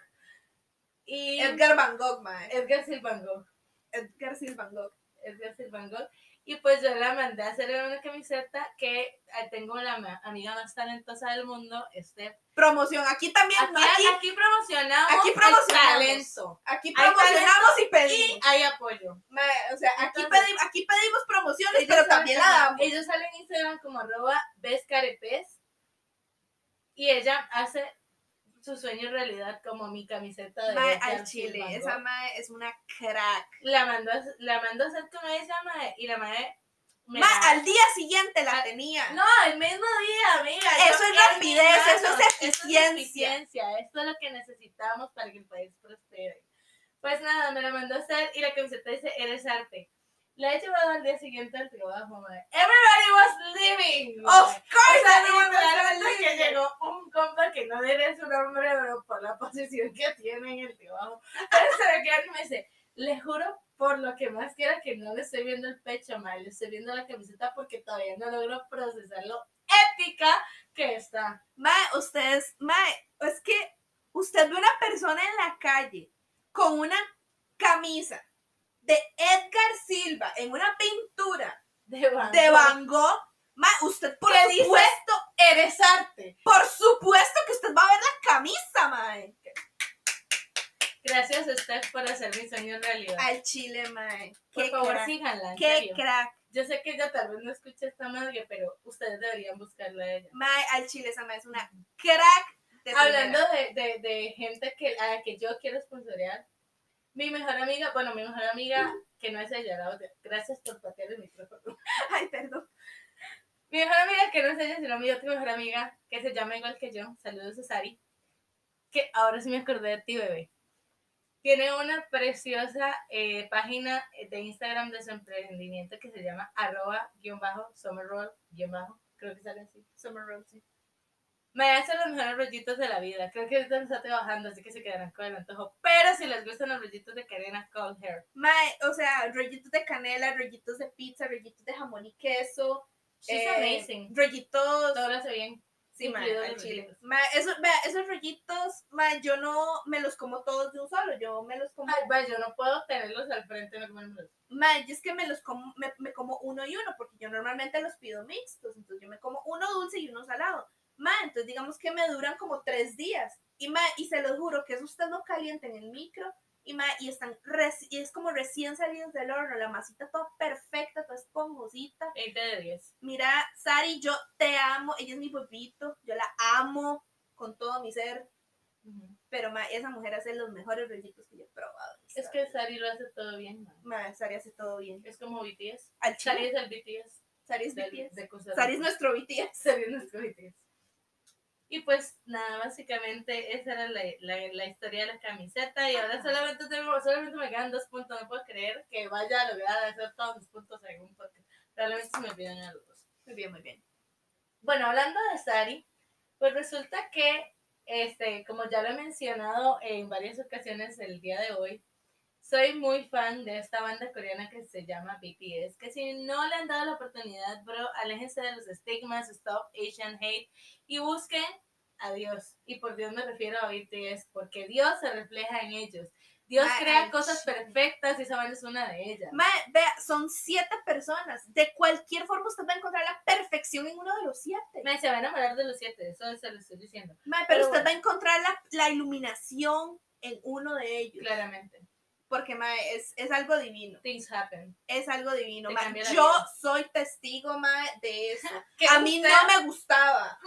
S1: y
S2: Edgar Van Gogh, mae.
S1: Edgar Silva Van Gogh.
S2: Edgar Silva Van Gogh.
S1: Edgar Silva Van Gogh. Y pues yo la mandé a hacer una camiseta que eh, tengo la amiga más talentosa del mundo, Steph.
S2: Promoción. Aquí también.
S1: Aquí,
S2: Aquí,
S1: aquí promocionamos,
S2: aquí
S1: el
S2: promocionamos.
S1: talento.
S2: aquí promocionamos y
S1: Y
S2: pedimos.
S1: hay apoyo.
S2: O sea, aquí,
S1: Entonces-
S2: pedimos, aquí pedimos promociones,
S1: Ellos
S2: pero también la damos.
S1: Ellos salen en Instagram como arroba bescarepes y ella hace su sueño realidad como mi camiseta de
S2: Mae, al chile. Esa mae es una crack.
S1: La mandó, a- la mandó a hacer como esa mae y la mae me la-
S2: al día siguiente la
S1: Ah,
S2: tenía.
S1: No, el mismo día, amiga.
S2: Eso es rapidez, eso es eficiencia.
S1: eficiencia, Esto es lo que necesitamos para que el país prospere. Pues nada, me la mandó a hacer y la camiseta dice, eres arte. La he llevado al día siguiente al trabajo, madre. Everybody was living.
S2: Of course, everyone was
S1: literalmente que llegó un compa que no diré su nombre, pero por la posición que tiene en el trabajo. Pero se y me dice, le juro por lo que más quiera que no le estoy viendo el pecho, madre. Le estoy viendo la camiseta porque todavía no logro procesarlo épica que está.
S2: Mae, ustedes, mae, es que usted ve una persona en la calle con una camisa de Edgar Silva en una pintura
S1: De Van
S2: de
S1: Gogh.
S2: Van Gogh, mae, usted por
S1: ¿Qué dice?
S2: supuesto,
S1: Eres arte.
S2: por supuesto que usted va a ver la camisa, mae.
S1: Gracias, Steph, por hacer mi sueño realidad.
S2: Al chile, mae.
S1: Por favor,
S2: crack.
S1: síganla.
S2: Qué
S1: serio.
S2: crack.
S1: Yo sé que ella tal vez no escucha esta madre, pero ustedes deberían buscarla a ella.
S2: Mae, al chile, esa mae es una crack de
S1: Hablando de, de, de gente que, a la que yo quiero sponsorear, mi mejor amiga, bueno, mi mejor amiga, que no es ella, la otra, gracias por patear el micrófono.
S2: Ay, perdón.
S1: Mi mejor amiga, que no es ella, sino mi otra mejor amiga, que se llama igual que yo, saludos a Sari, que ahora sí me acordé de ti, bebé. Tiene una preciosa eh, página de Instagram de su emprendimiento que se llama arroba guion bajo summerroll guion bajo, creo que sale así, summerroll, sí. Me hacen los mejores rollitos de la vida. Creo que ahorita está trabajando, así que se quedarán con el antojo. Pero si les gustan los rollitos de Karina Cold Hair,
S2: Mae, o sea, rollitos de canela, rollitos de pizza, rollitos de jamón y queso.
S1: she's
S2: eh,
S1: amazing.
S2: Rollitos.
S1: Todo lo hace bien.
S2: Sí,
S1: incluidos
S2: al chile. esos, esos rollitos, mae, yo no me los como todos de un solo, yo me los como.
S1: Ay, yo no puedo tenerlos al frente, no comérmelos.
S2: Mae, yo es que me los como, me, me como uno y uno, porque yo normalmente los pido mixtos, entonces yo me como uno dulce y uno salado. Mae, entonces digamos que me duran como tres días. Y mae, y se los juro que eso usted lo calienta en el micro y mae, y están reci- y es como recién salidos del horno, la masita toda perfecta, toda esponjosita.
S1: 20 de 10.
S2: Mira, Sari, yo te amo, ella es mi pueblito, yo la amo con todo mi ser, pero ma, esa mujer hace los mejores rollitos que yo he probado.
S1: Es que Sari lo hace todo bien.
S2: Ma, Sari hace todo bien.
S1: Es como BTS. Sari es el BTS.
S2: Sari es
S1: del-
S2: BTS.
S1: de
S2: Sari es nuestro BTS.
S1: Sari es nuestro BTS. Y pues nada, básicamente esa era la, la, la historia de la camiseta y ahora solamente tengo, solamente me quedan dos puntos, no puedo creer que vaya a lograr hacer todos los puntos en un podcast. Probablemente se me olvidan a los dos.
S2: Muy bien, muy bien.
S1: Bueno, hablando de Sari, pues resulta que, este, como ya lo he mencionado en varias ocasiones el día de hoy, soy muy fan de esta banda coreana que se llama BTS, que si no le han dado la oportunidad, bro, aléjense de los estigmas, stop Asian hate y busquen a Dios. Y por Dios me refiero a BTS, porque Dios se refleja en ellos. Dios
S2: Ay,
S1: crea cosas perfectas y esa banda es una de ellas.
S2: Ma, vea, son siete personas. De cualquier forma usted va a encontrar la perfección en uno de los siete.
S1: Me se va a enamorar de los siete, eso se lo estoy diciendo,
S2: Ma, pero,
S1: pero
S2: usted
S1: bueno.
S2: va a encontrar la, la iluminación en uno de ellos.
S1: claramente.
S2: Porque ma, es, es algo divino.
S1: Things happen.
S2: Es algo divino. Ma. Yo
S1: vida.
S2: soy testigo ma, de eso. A mí
S1: usted-
S2: no me gustaba.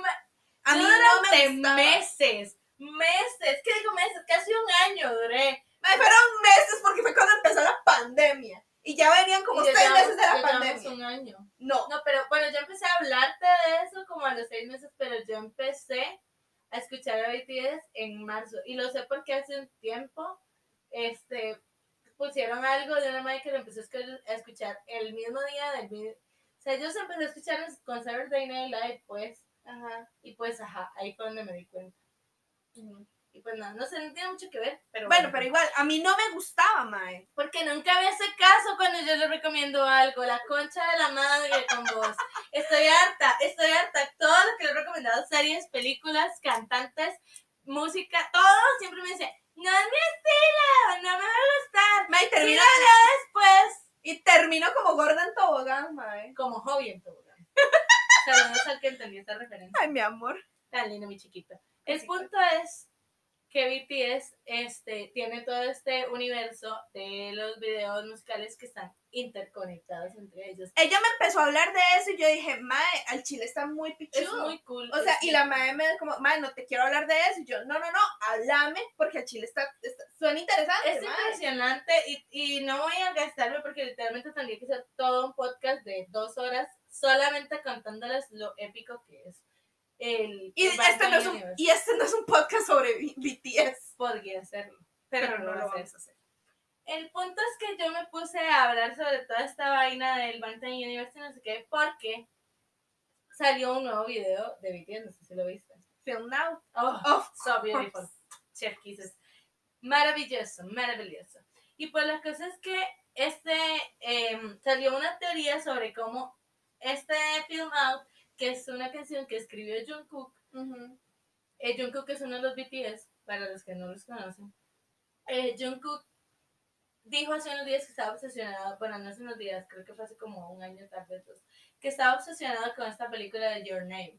S2: A mí no me gustaba.
S1: meses, meses, ¿qué digo meses? Casi un año duré.
S2: Ma, fueron meses porque fue cuando empezó la pandemia. Y ya venían como
S1: ya
S2: seis meses de la pandemia.
S1: un año.
S2: No.
S1: No, pero bueno, yo empecé a hablarte de eso como a los seis meses, pero yo empecé a escuchar a BTS en marzo. Y lo sé porque hace un tiempo, este, pusieron algo de una madre que lo empezó a escu- a escuchar el mismo día del. O sea, yo se empecé a escuchar con Saturday Night Live, pues,
S2: Ajá.
S1: y pues, ajá, ahí fue donde me di cuenta. Y pues nada, no sé, no tiene mucho que ver, pero
S2: Bueno, pero igual, a mí no me gustaba, Mae.
S1: Porque nunca me hace caso cuando yo le recomiendo algo. La concha de la madre con vos. Estoy harta, estoy harta. Todo lo que le he recomendado, series, películas, cantantes, música, todo siempre me dice, no es mi estilo, no me va a gustar.
S2: Mae, terminó,
S1: Síganlo después.
S2: y terminó como gorda en tobogán, Mae.
S1: Como hobby en todo. Saludos al que entendió esta referencia.
S2: Ay, mi amor.
S1: Tan lindo, mi chiquita. El punto es que BTS este, tiene todo este universo de los videos musicales que están interconectados entre ellos.
S2: Ella me empezó a hablar de eso y yo dije, Mae, al chile está muy
S1: Es
S2: pichudo.
S1: muy cool.
S2: O sea,
S1: es-
S2: y la Mae me como, Mae, no te quiero hablar de eso. Y yo, no, no, no, háblame, porque al chile está, está- suena interesante,
S1: Es
S2: Mae.
S1: impresionante y, y no voy a gastarme porque literalmente tendría que ser todo un podcast de dos horas solamente contándoles lo épico que es. El,
S2: Y este, no es un, y este no es un podcast sobre BTS.
S1: Podría hacerlo, pero,
S2: Pero
S1: no,
S2: no
S1: lo
S2: vamos a hacer.
S1: El punto es que yo me puse a hablar sobre toda esta vaina del Bangtan Universe y no sé qué, porque salió un nuevo video de BTS, no sé si lo viste.
S2: Film now.
S1: Oh,
S2: Of
S1: so beautiful. Chef kisses. Maravilloso, maravilloso. Y pues la cosa es que este em, salió una teoría sobre cómo este film out que es una canción que escribió Jungkook.
S2: Ujú.
S1: Eh, Jungkook es uno de los BTS, para los que no los conocen. Eh, Jungkook dijo hace unos días que estaba obsesionado, bueno, no hace unos días, creo que fue hace como un año tal vez dos, que estaba obsesionado con esta película de Your Name.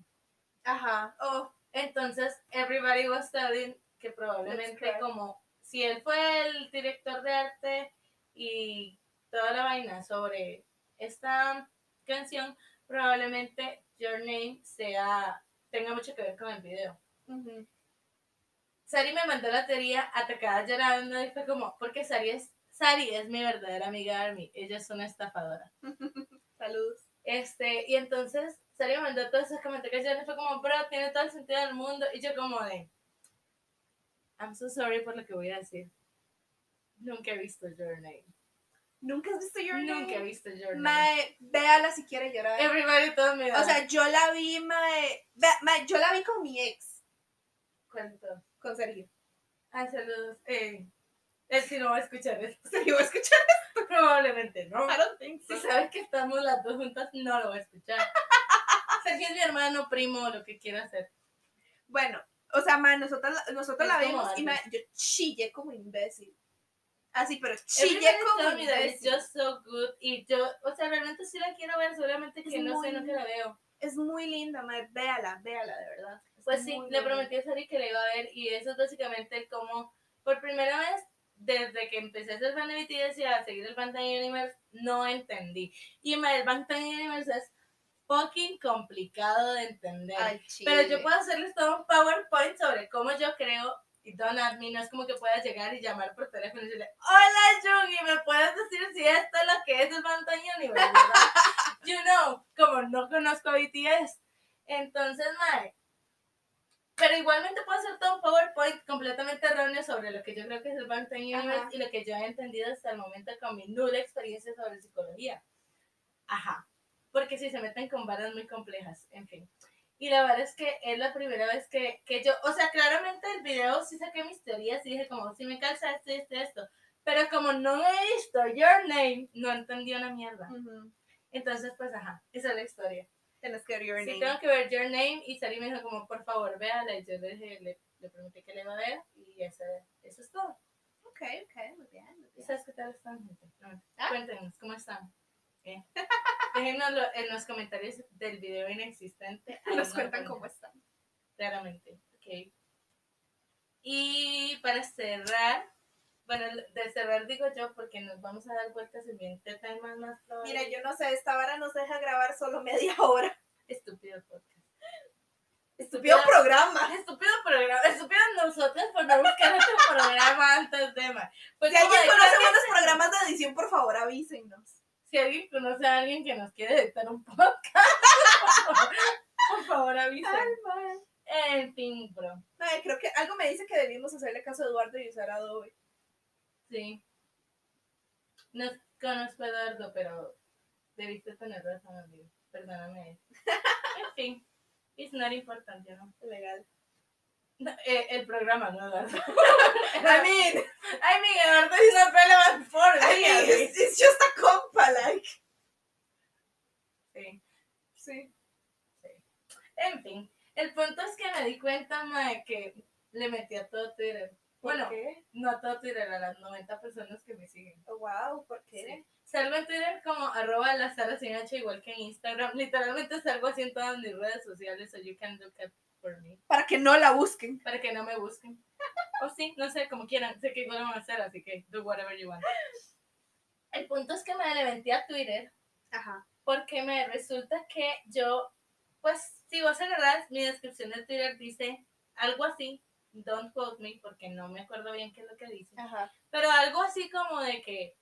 S2: Ajá. Oh,
S1: Entonces, everybody was telling que probablemente como si él fue el director de arte y toda la vaina sobre esta canción, probablemente Your Name sea tenga mucho que ver con el video.
S2: ujú.
S1: Sari me mandó la teoría atacada llorando y fue como, porque Sari es, Sari es mi verdadera amiga Army, ella es una estafadora.
S2: Saludos.
S1: Este, y entonces Sari me mandó todos esos comentarios y fue como, bro, tiene todo el sentido del mundo. Y yo como de, I'm so sorry por lo que voy a decir. Nunca he visto Your Name.
S2: ¿Nunca has visto Your
S1: Nunca he
S2: Name?
S1: visto Your Name.
S2: Mae, véala si quiere llorar.
S1: Everybody told me that.
S2: O sea, yo la vi, mae, mae, yo la vi con mi ex,
S1: cuento.
S2: con Sergio.
S1: Ay, saludos. Eh, él sí no va a escuchar esto.
S2: Sergio va a escuchar.
S1: Probablemente no.
S2: I don't think so.
S1: Si sabes que estamos las dos juntas, no lo va a escuchar. Sergio es mi hermano, primo, lo que quiera hacer.
S2: Bueno, o sea, mae, nosotros, la- nosotros la vimos y mae, yo chillé como imbécil. Así, pero chillé como
S1: it's
S2: imbécil.
S1: just so good. Y yo, o sea, realmente sí la quiero ver, solamente que
S2: Es
S1: no sé,
S2: muy
S1: nunca la veo.
S2: Es muy linda, mae, véala, véala, de verdad. Es
S1: Pues sí, le prometí a Sari que la iba a ver y eso es básicamente el cómo, por primera vez, desde que empecé a ser fan de BTS y a seguir el Bangtan Universe, no entendí. Y el Bangtan Universe es fucking complicado de entender.
S2: Al
S1: Pero yo puedo hacerles todo un PowerPoint sobre cómo yo creo y don't at me, no es como que puedas llegar y llamar por teléfono y decirle, hola Jungi, ¿me puedes decir si esto es lo que es el Bangtan Universe, you know, como no conozco a BTS. Entonces, mae, pero igualmente puedo hacer todo un PowerPoint completamente erróneo sobre lo que yo creo que es el Bangtan Universe
S2: Ajá.
S1: y lo que yo he entendido hasta el momento con mi nula experiencia sobre psicología. Ajá. Porque si se meten con varas muy complejas, en fin. Y la verdad es que es la primera vez que, que yo, o sea, claramente el video sí saqué mis teorías y dije como, si me calza esto, esto, esto. Pero como no he visto Your Name, no entendí una mierda.
S2: Ujú.
S1: Entonces, pues, ajá, esa es la historia.
S2: Tienes que ver Your
S1: Sí,
S2: Name.
S1: tengo que ver Your Name y Sari me dijo como, por favor, véala. Y yo le dije, le, le prometí que le iba a ver y eso, eso es todo.
S2: Ok, ok, muy bien, muy
S1: ¿Y
S2: bien.
S1: sabes qué tal están, gente? No,
S2: Ah.
S1: Cuéntenos, ¿cómo están? ¿Eh? Déjenoslo en los comentarios del video inexistente.
S2: Nos cuentan cómo están.
S1: Claramente, ok. Y para cerrar, bueno, de cerrar digo yo porque nos vamos a dar vueltas en 20 temas más probable.
S2: Mira, yo no sé, esta vara nos deja grabar solo media hora.
S1: Estúpido podcast.
S2: Estúpido programa.
S1: Estúpido programa. Estúpido nosotros por no buscar otro programa antes de más. Pues
S2: Si alguien conoce buenos programas de edición, por favor, avísenos.
S1: Si alguien conoce a alguien que nos quiere editar un podcast, por favor avisen. En fin, bro.
S2: Ay, creo que algo me dice que debimos hacerle caso a Eduardo y usar Adobe.
S1: Sí. No conozco a Eduardo, pero debiste tener razón, amigo. Perdóname. En fin. It's not importante, ¿no?
S2: Legal.
S1: No, eh, el programa, no Eduardo.
S2: I mean,
S1: I mean, Eduardo is not relevant for
S2: I
S1: me.
S2: mean,
S1: así.
S2: it's, it's just a compa, like.
S1: Sí.
S2: Sí.
S1: En fin. El punto es que me di cuenta, mae, que le metí a todo Twitter.
S2: ¿Por
S1: Bueno,
S2: qué?
S1: no a todo Twitter, a las 90 personas que me siguen.
S2: Oh, wow, ¿por qué?
S1: Sí. Salgo en Twitter como arroba la Sara sin H, igual que en Instagram. Literalmente salgo así en todas mis redes sociales, so you can look up for me.
S2: Para que no la busquen.
S1: Para que no me busquen. O sí, no sé, como quieran. Sé que igual lo van a hacer, así que do whatever you want. El punto es que me le metí a Twitter
S2: Ajá.
S1: porque me resulta que yo, pues, si vos agarrás mi descripción de Twitter dice algo así, don't quote me porque no me acuerdo bien qué es lo que dice.
S2: Ajá.
S1: Pero algo así como de que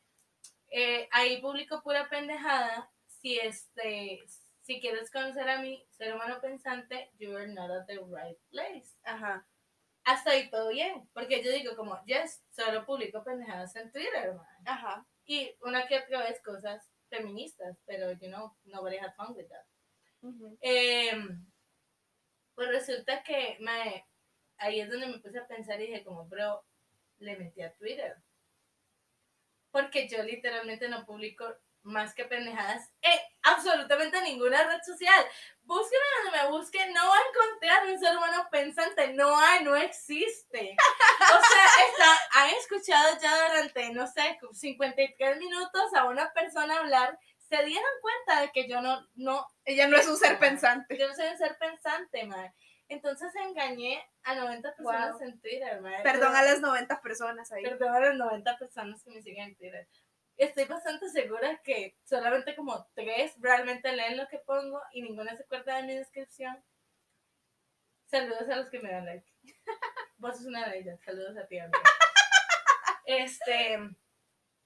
S1: eh, ahí publico pura pendejada. Si este, si quieres conocer a mi ser humano pensante, you are not at the right place.
S2: Ajá.
S1: Hasta ahí todo bien, porque yo digo como, yes, solo publico pendejadas en Twitter, man.
S2: Ajá.
S1: Y una que otra vez cosas feministas, pero you know, nobody had fun with that. Em, pues resulta que mae, ahí es donde me puse a pensar y dije como, bro, le metí a Twitter. Porque yo literalmente no publico más que pendejadas en absolutamente ninguna red social. Búsquenme donde me busquen, no va a encontrar un ser humano pensante, no hay, no existe. O sea, está, han escuchado ya durante, no sé, 53 minutos a una persona hablar, se dieron cuenta de que yo no, no,
S2: Ella no es un ser pensante.
S1: yo no soy un ser pensante, madre. Entonces engañé a 90 personas
S2: Wow.
S1: en Twitter, madre.
S2: Perdón a las 90 personas ahí.
S1: Perdón a las 90 personas que me siguen en Twitter. Estoy bastante segura que solamente como tres realmente leen lo que pongo y ninguna se acuerda de mi descripción. Saludos a los que me dan like. Vos sos una de ellas. Saludos a ti, amiga. Este.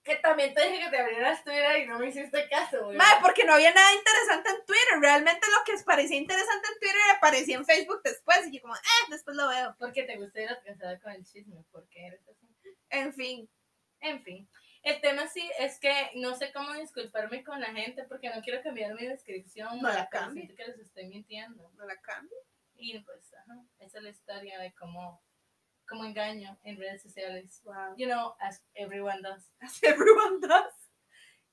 S1: Que también te dije que te abrieras Twitter y no me hiciste caso, güey.
S2: Mae, porque no había nada interesante en Twitter. Realmente lo que parecía interesante en Twitter aparecía en Facebook después. Y yo como, eh, después lo veo.
S1: Porque te gusta ir atrasada con el chisme, porque eres así.
S2: En fin.
S1: En fin, el tema sí es que no sé cómo disculparme con la gente porque no quiero cambiar mi descripción.
S2: No la
S1: pero
S2: cambie.
S1: siento que les estoy mintiendo.
S2: No la cambio.
S1: Y pues, ajá, esa es la historia de cómo, cómo engaño en redes sociales.
S2: Wow.
S1: You know, as everyone does.
S2: As everyone does.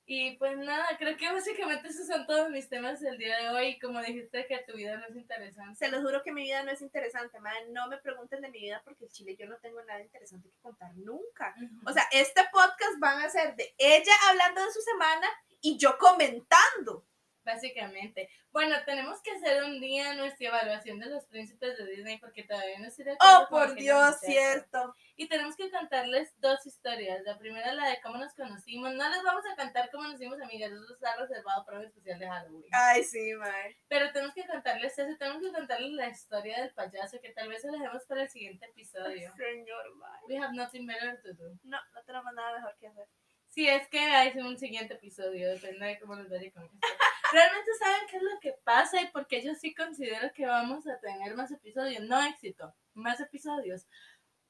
S1: Y pues nada, creo que básicamente esos son todos mis temas del día de hoy. Como dijiste que tu vida no es interesante.
S2: Se los juro que mi vida no es interesante, madre. No me pregunten de mi vida porque en Chile yo no tengo nada interesante que contar nunca. O sea, este podcast van a ser de ella hablando de su semana y yo comentando.
S1: Básicamente. Bueno, tenemos que hacer un día nuestra evaluación de los príncipes de Disney porque todavía no acuerdo
S2: Oh, por Dios, cierto.
S1: Y tenemos que contarles dos historias. La primera, la de cómo nos conocimos. No les vamos a contar cómo nos hicimos amigas, eso está reservado para un especial de Halloween.
S2: Ay, sí, madre.
S1: Pero tenemos que contarles eso, tenemos que contarles la historia del payaso, que tal vez se la dejemos para el siguiente episodio.
S2: Señor, madre.
S1: We have nothing better to do.
S2: No, no tenemos nada mejor que hacer.
S1: Si es que hay un siguiente episodio, depende de cómo nos vaya con esto. Realmente saben qué es lo que pasa y porque yo sí considero que vamos a tener más episodios, no éxito, más episodios.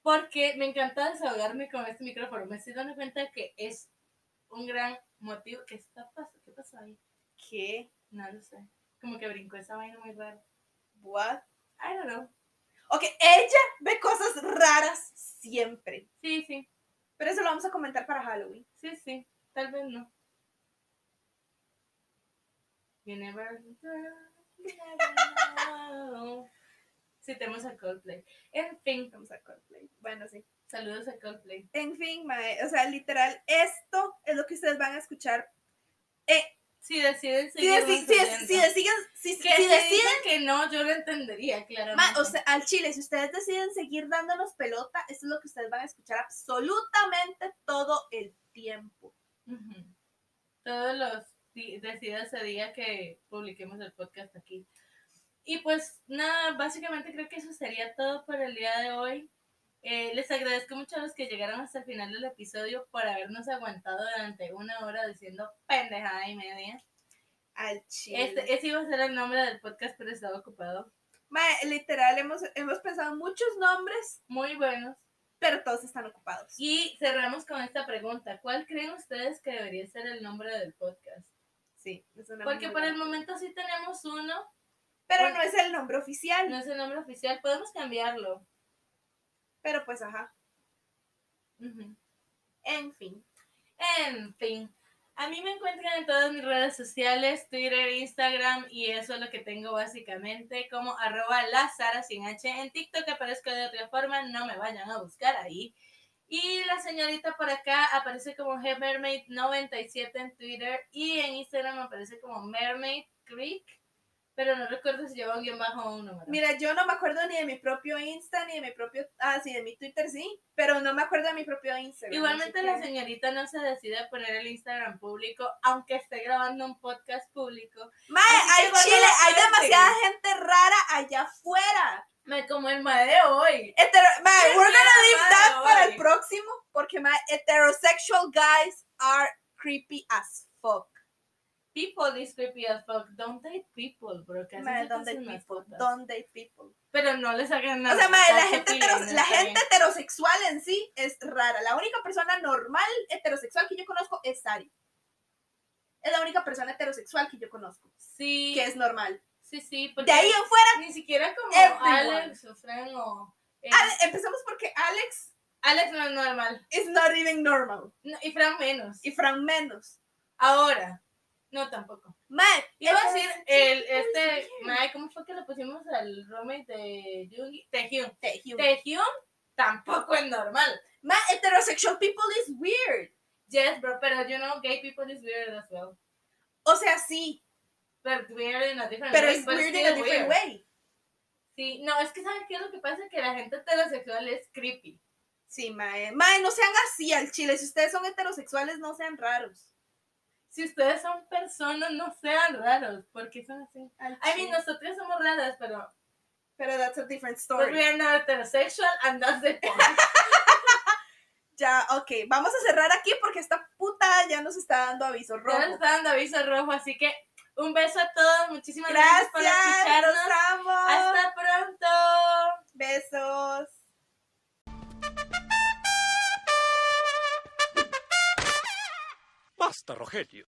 S1: Porque me encanta desahogarme con este micrófono. Me estoy dando cuenta que es un gran motivo. ¿Qué está pasando? ¿Qué pasó ahí?
S2: ¿Qué?
S1: No lo sé. Como que brincó esa vaina muy rara.
S2: What?
S1: I don't know.
S2: Ok, ella ve cosas raras siempre.
S1: Sí, sí,
S2: Pero eso lo vamos a comentar para Halloween.
S1: sí, sí. Tal vez no. You never, know. Sí, tenemos a Coldplay. En fin,
S2: Vamos a Coldplay. Bueno, sí.
S1: saludos a Coldplay.
S2: En fin, mae, o sea, literal, esto es lo que ustedes van a escuchar. Eh,
S1: Si deciden
S2: si, si, si deciden, si, deciden,
S1: que no, yo lo entendería, claramente.
S2: mae, o sea, al chile, si ustedes deciden seguir dándonos pelota, esto es lo que ustedes van a escuchar absolutamente todo el tiempo.
S1: Todos los decida ese día que publiquemos el podcast aquí. Y pues nada, básicamente creo que eso sería todo por el día de hoy. Eh, les agradezco mucho a los que llegaron hasta el final del episodio por habernos aguantado durante una hora diciendo pendejada y media.
S2: Al chile.
S1: Este, ese iba a ser el nombre del podcast, pero estaba ocupado.
S2: Literal, hemos, hemos pensado muchos nombres,
S1: Muy buenos.
S2: pero todos están ocupados.
S1: Y cerramos con esta pregunta. ¿Cuál creen ustedes que debería ser el nombre del podcast?
S2: Sí, es una
S1: Porque por el momento sí tenemos uno,
S2: Pero no es el nombre oficial.
S1: no es el nombre oficial, podemos cambiarlo.
S2: Pero pues, ajá. En fin.
S1: En fin, a mí me encuentran en todas mis redes sociales, Twitter, Instagram y eso es lo que tengo básicamente como arroba la Sara sin H. En TikTok aparezco de otra forma, no me vayan a buscar ahí. Y la señorita por acá aparece como Mermaid97 en Twitter y en Instagram aparece como Mermaid Creek, pero no recuerdo si lleva un guion bajo o un número.
S2: Mira, yo no me acuerdo ni de mi propio Insta, ni de mi propio. Ah, sí, de mi Twitter sí, pero no me acuerdo de mi propio Instagram.
S1: Igualmente la
S2: que-
S1: señorita no se decide a poner el Instagram público, aunque esté grabando un podcast público.
S2: Mae, chile, hay
S1: suelten.
S2: demasiada gente rara allá afuera.
S1: Me como el mae de hoy.
S2: Hetero- mae,
S1: Qué
S2: we're gonna leave that para el próximo, porque mae, heterosexual guys are creepy as fuck.
S1: People is creepy as fuck. Don't date people, bro. Que
S2: Mae, don't date people, don't date people.
S1: Pero no les hagan nada.
S2: O sea, mae, la gente, la heterosexual en sí es rara. La única persona normal heterosexual que yo conozco es Sari. Es la única persona heterosexual que yo conozco,
S1: Sí,
S2: que es normal.
S1: Sí, sí. Porque
S2: De ahí en fuera,
S1: Ni siquiera como
S2: Everyone.
S1: Alex o Fran o... eh,
S2: empezamos porque Alex
S1: Alex no es normal.
S2: is not even normal.
S1: No, y Fran menos.
S2: Y Fran menos.
S1: Ahora, No, tampoco.
S2: Mae,
S1: Iba a decir, el, este, mae, ¿cómo fue que le pusimos al roommate de Jungi? Taehyung.
S2: Taehyung.
S1: Taehyung tampoco es normal.
S2: Mae, heterosexual people is weird.
S1: Yes, bro, pero you know, gay people is weird as well.
S2: O sea, sí,
S1: But weird in a different
S2: pero
S1: way.
S2: es
S1: but
S2: weird in a different
S1: weird.
S2: way.
S1: Sí, no, es que ¿sabes qué es lo que pasa? Que la gente heterosexual es creepy.
S2: Sí, mae. Mae, no sean así al chile. Si ustedes son heterosexuales, no sean raros.
S1: Si ustedes son personas, no sean raros, porque son así.
S2: Al
S1: I mean, nosotros somos raras, pero
S2: Pero that's a different
S1: but we
S2: story.
S1: are not heterosexual and that's the point.
S2: Ya, ok. Vamos a cerrar aquí porque esta puta ya nos está dando aviso
S1: Ya
S2: rojo.
S1: nos está dando aviso rojo, así que un beso a todos, muchísimas gracias,
S2: Gracias,
S1: por escucharnos.
S2: los amo.
S1: Hasta pronto.
S2: Besos.
S3: Basta, Rogelio.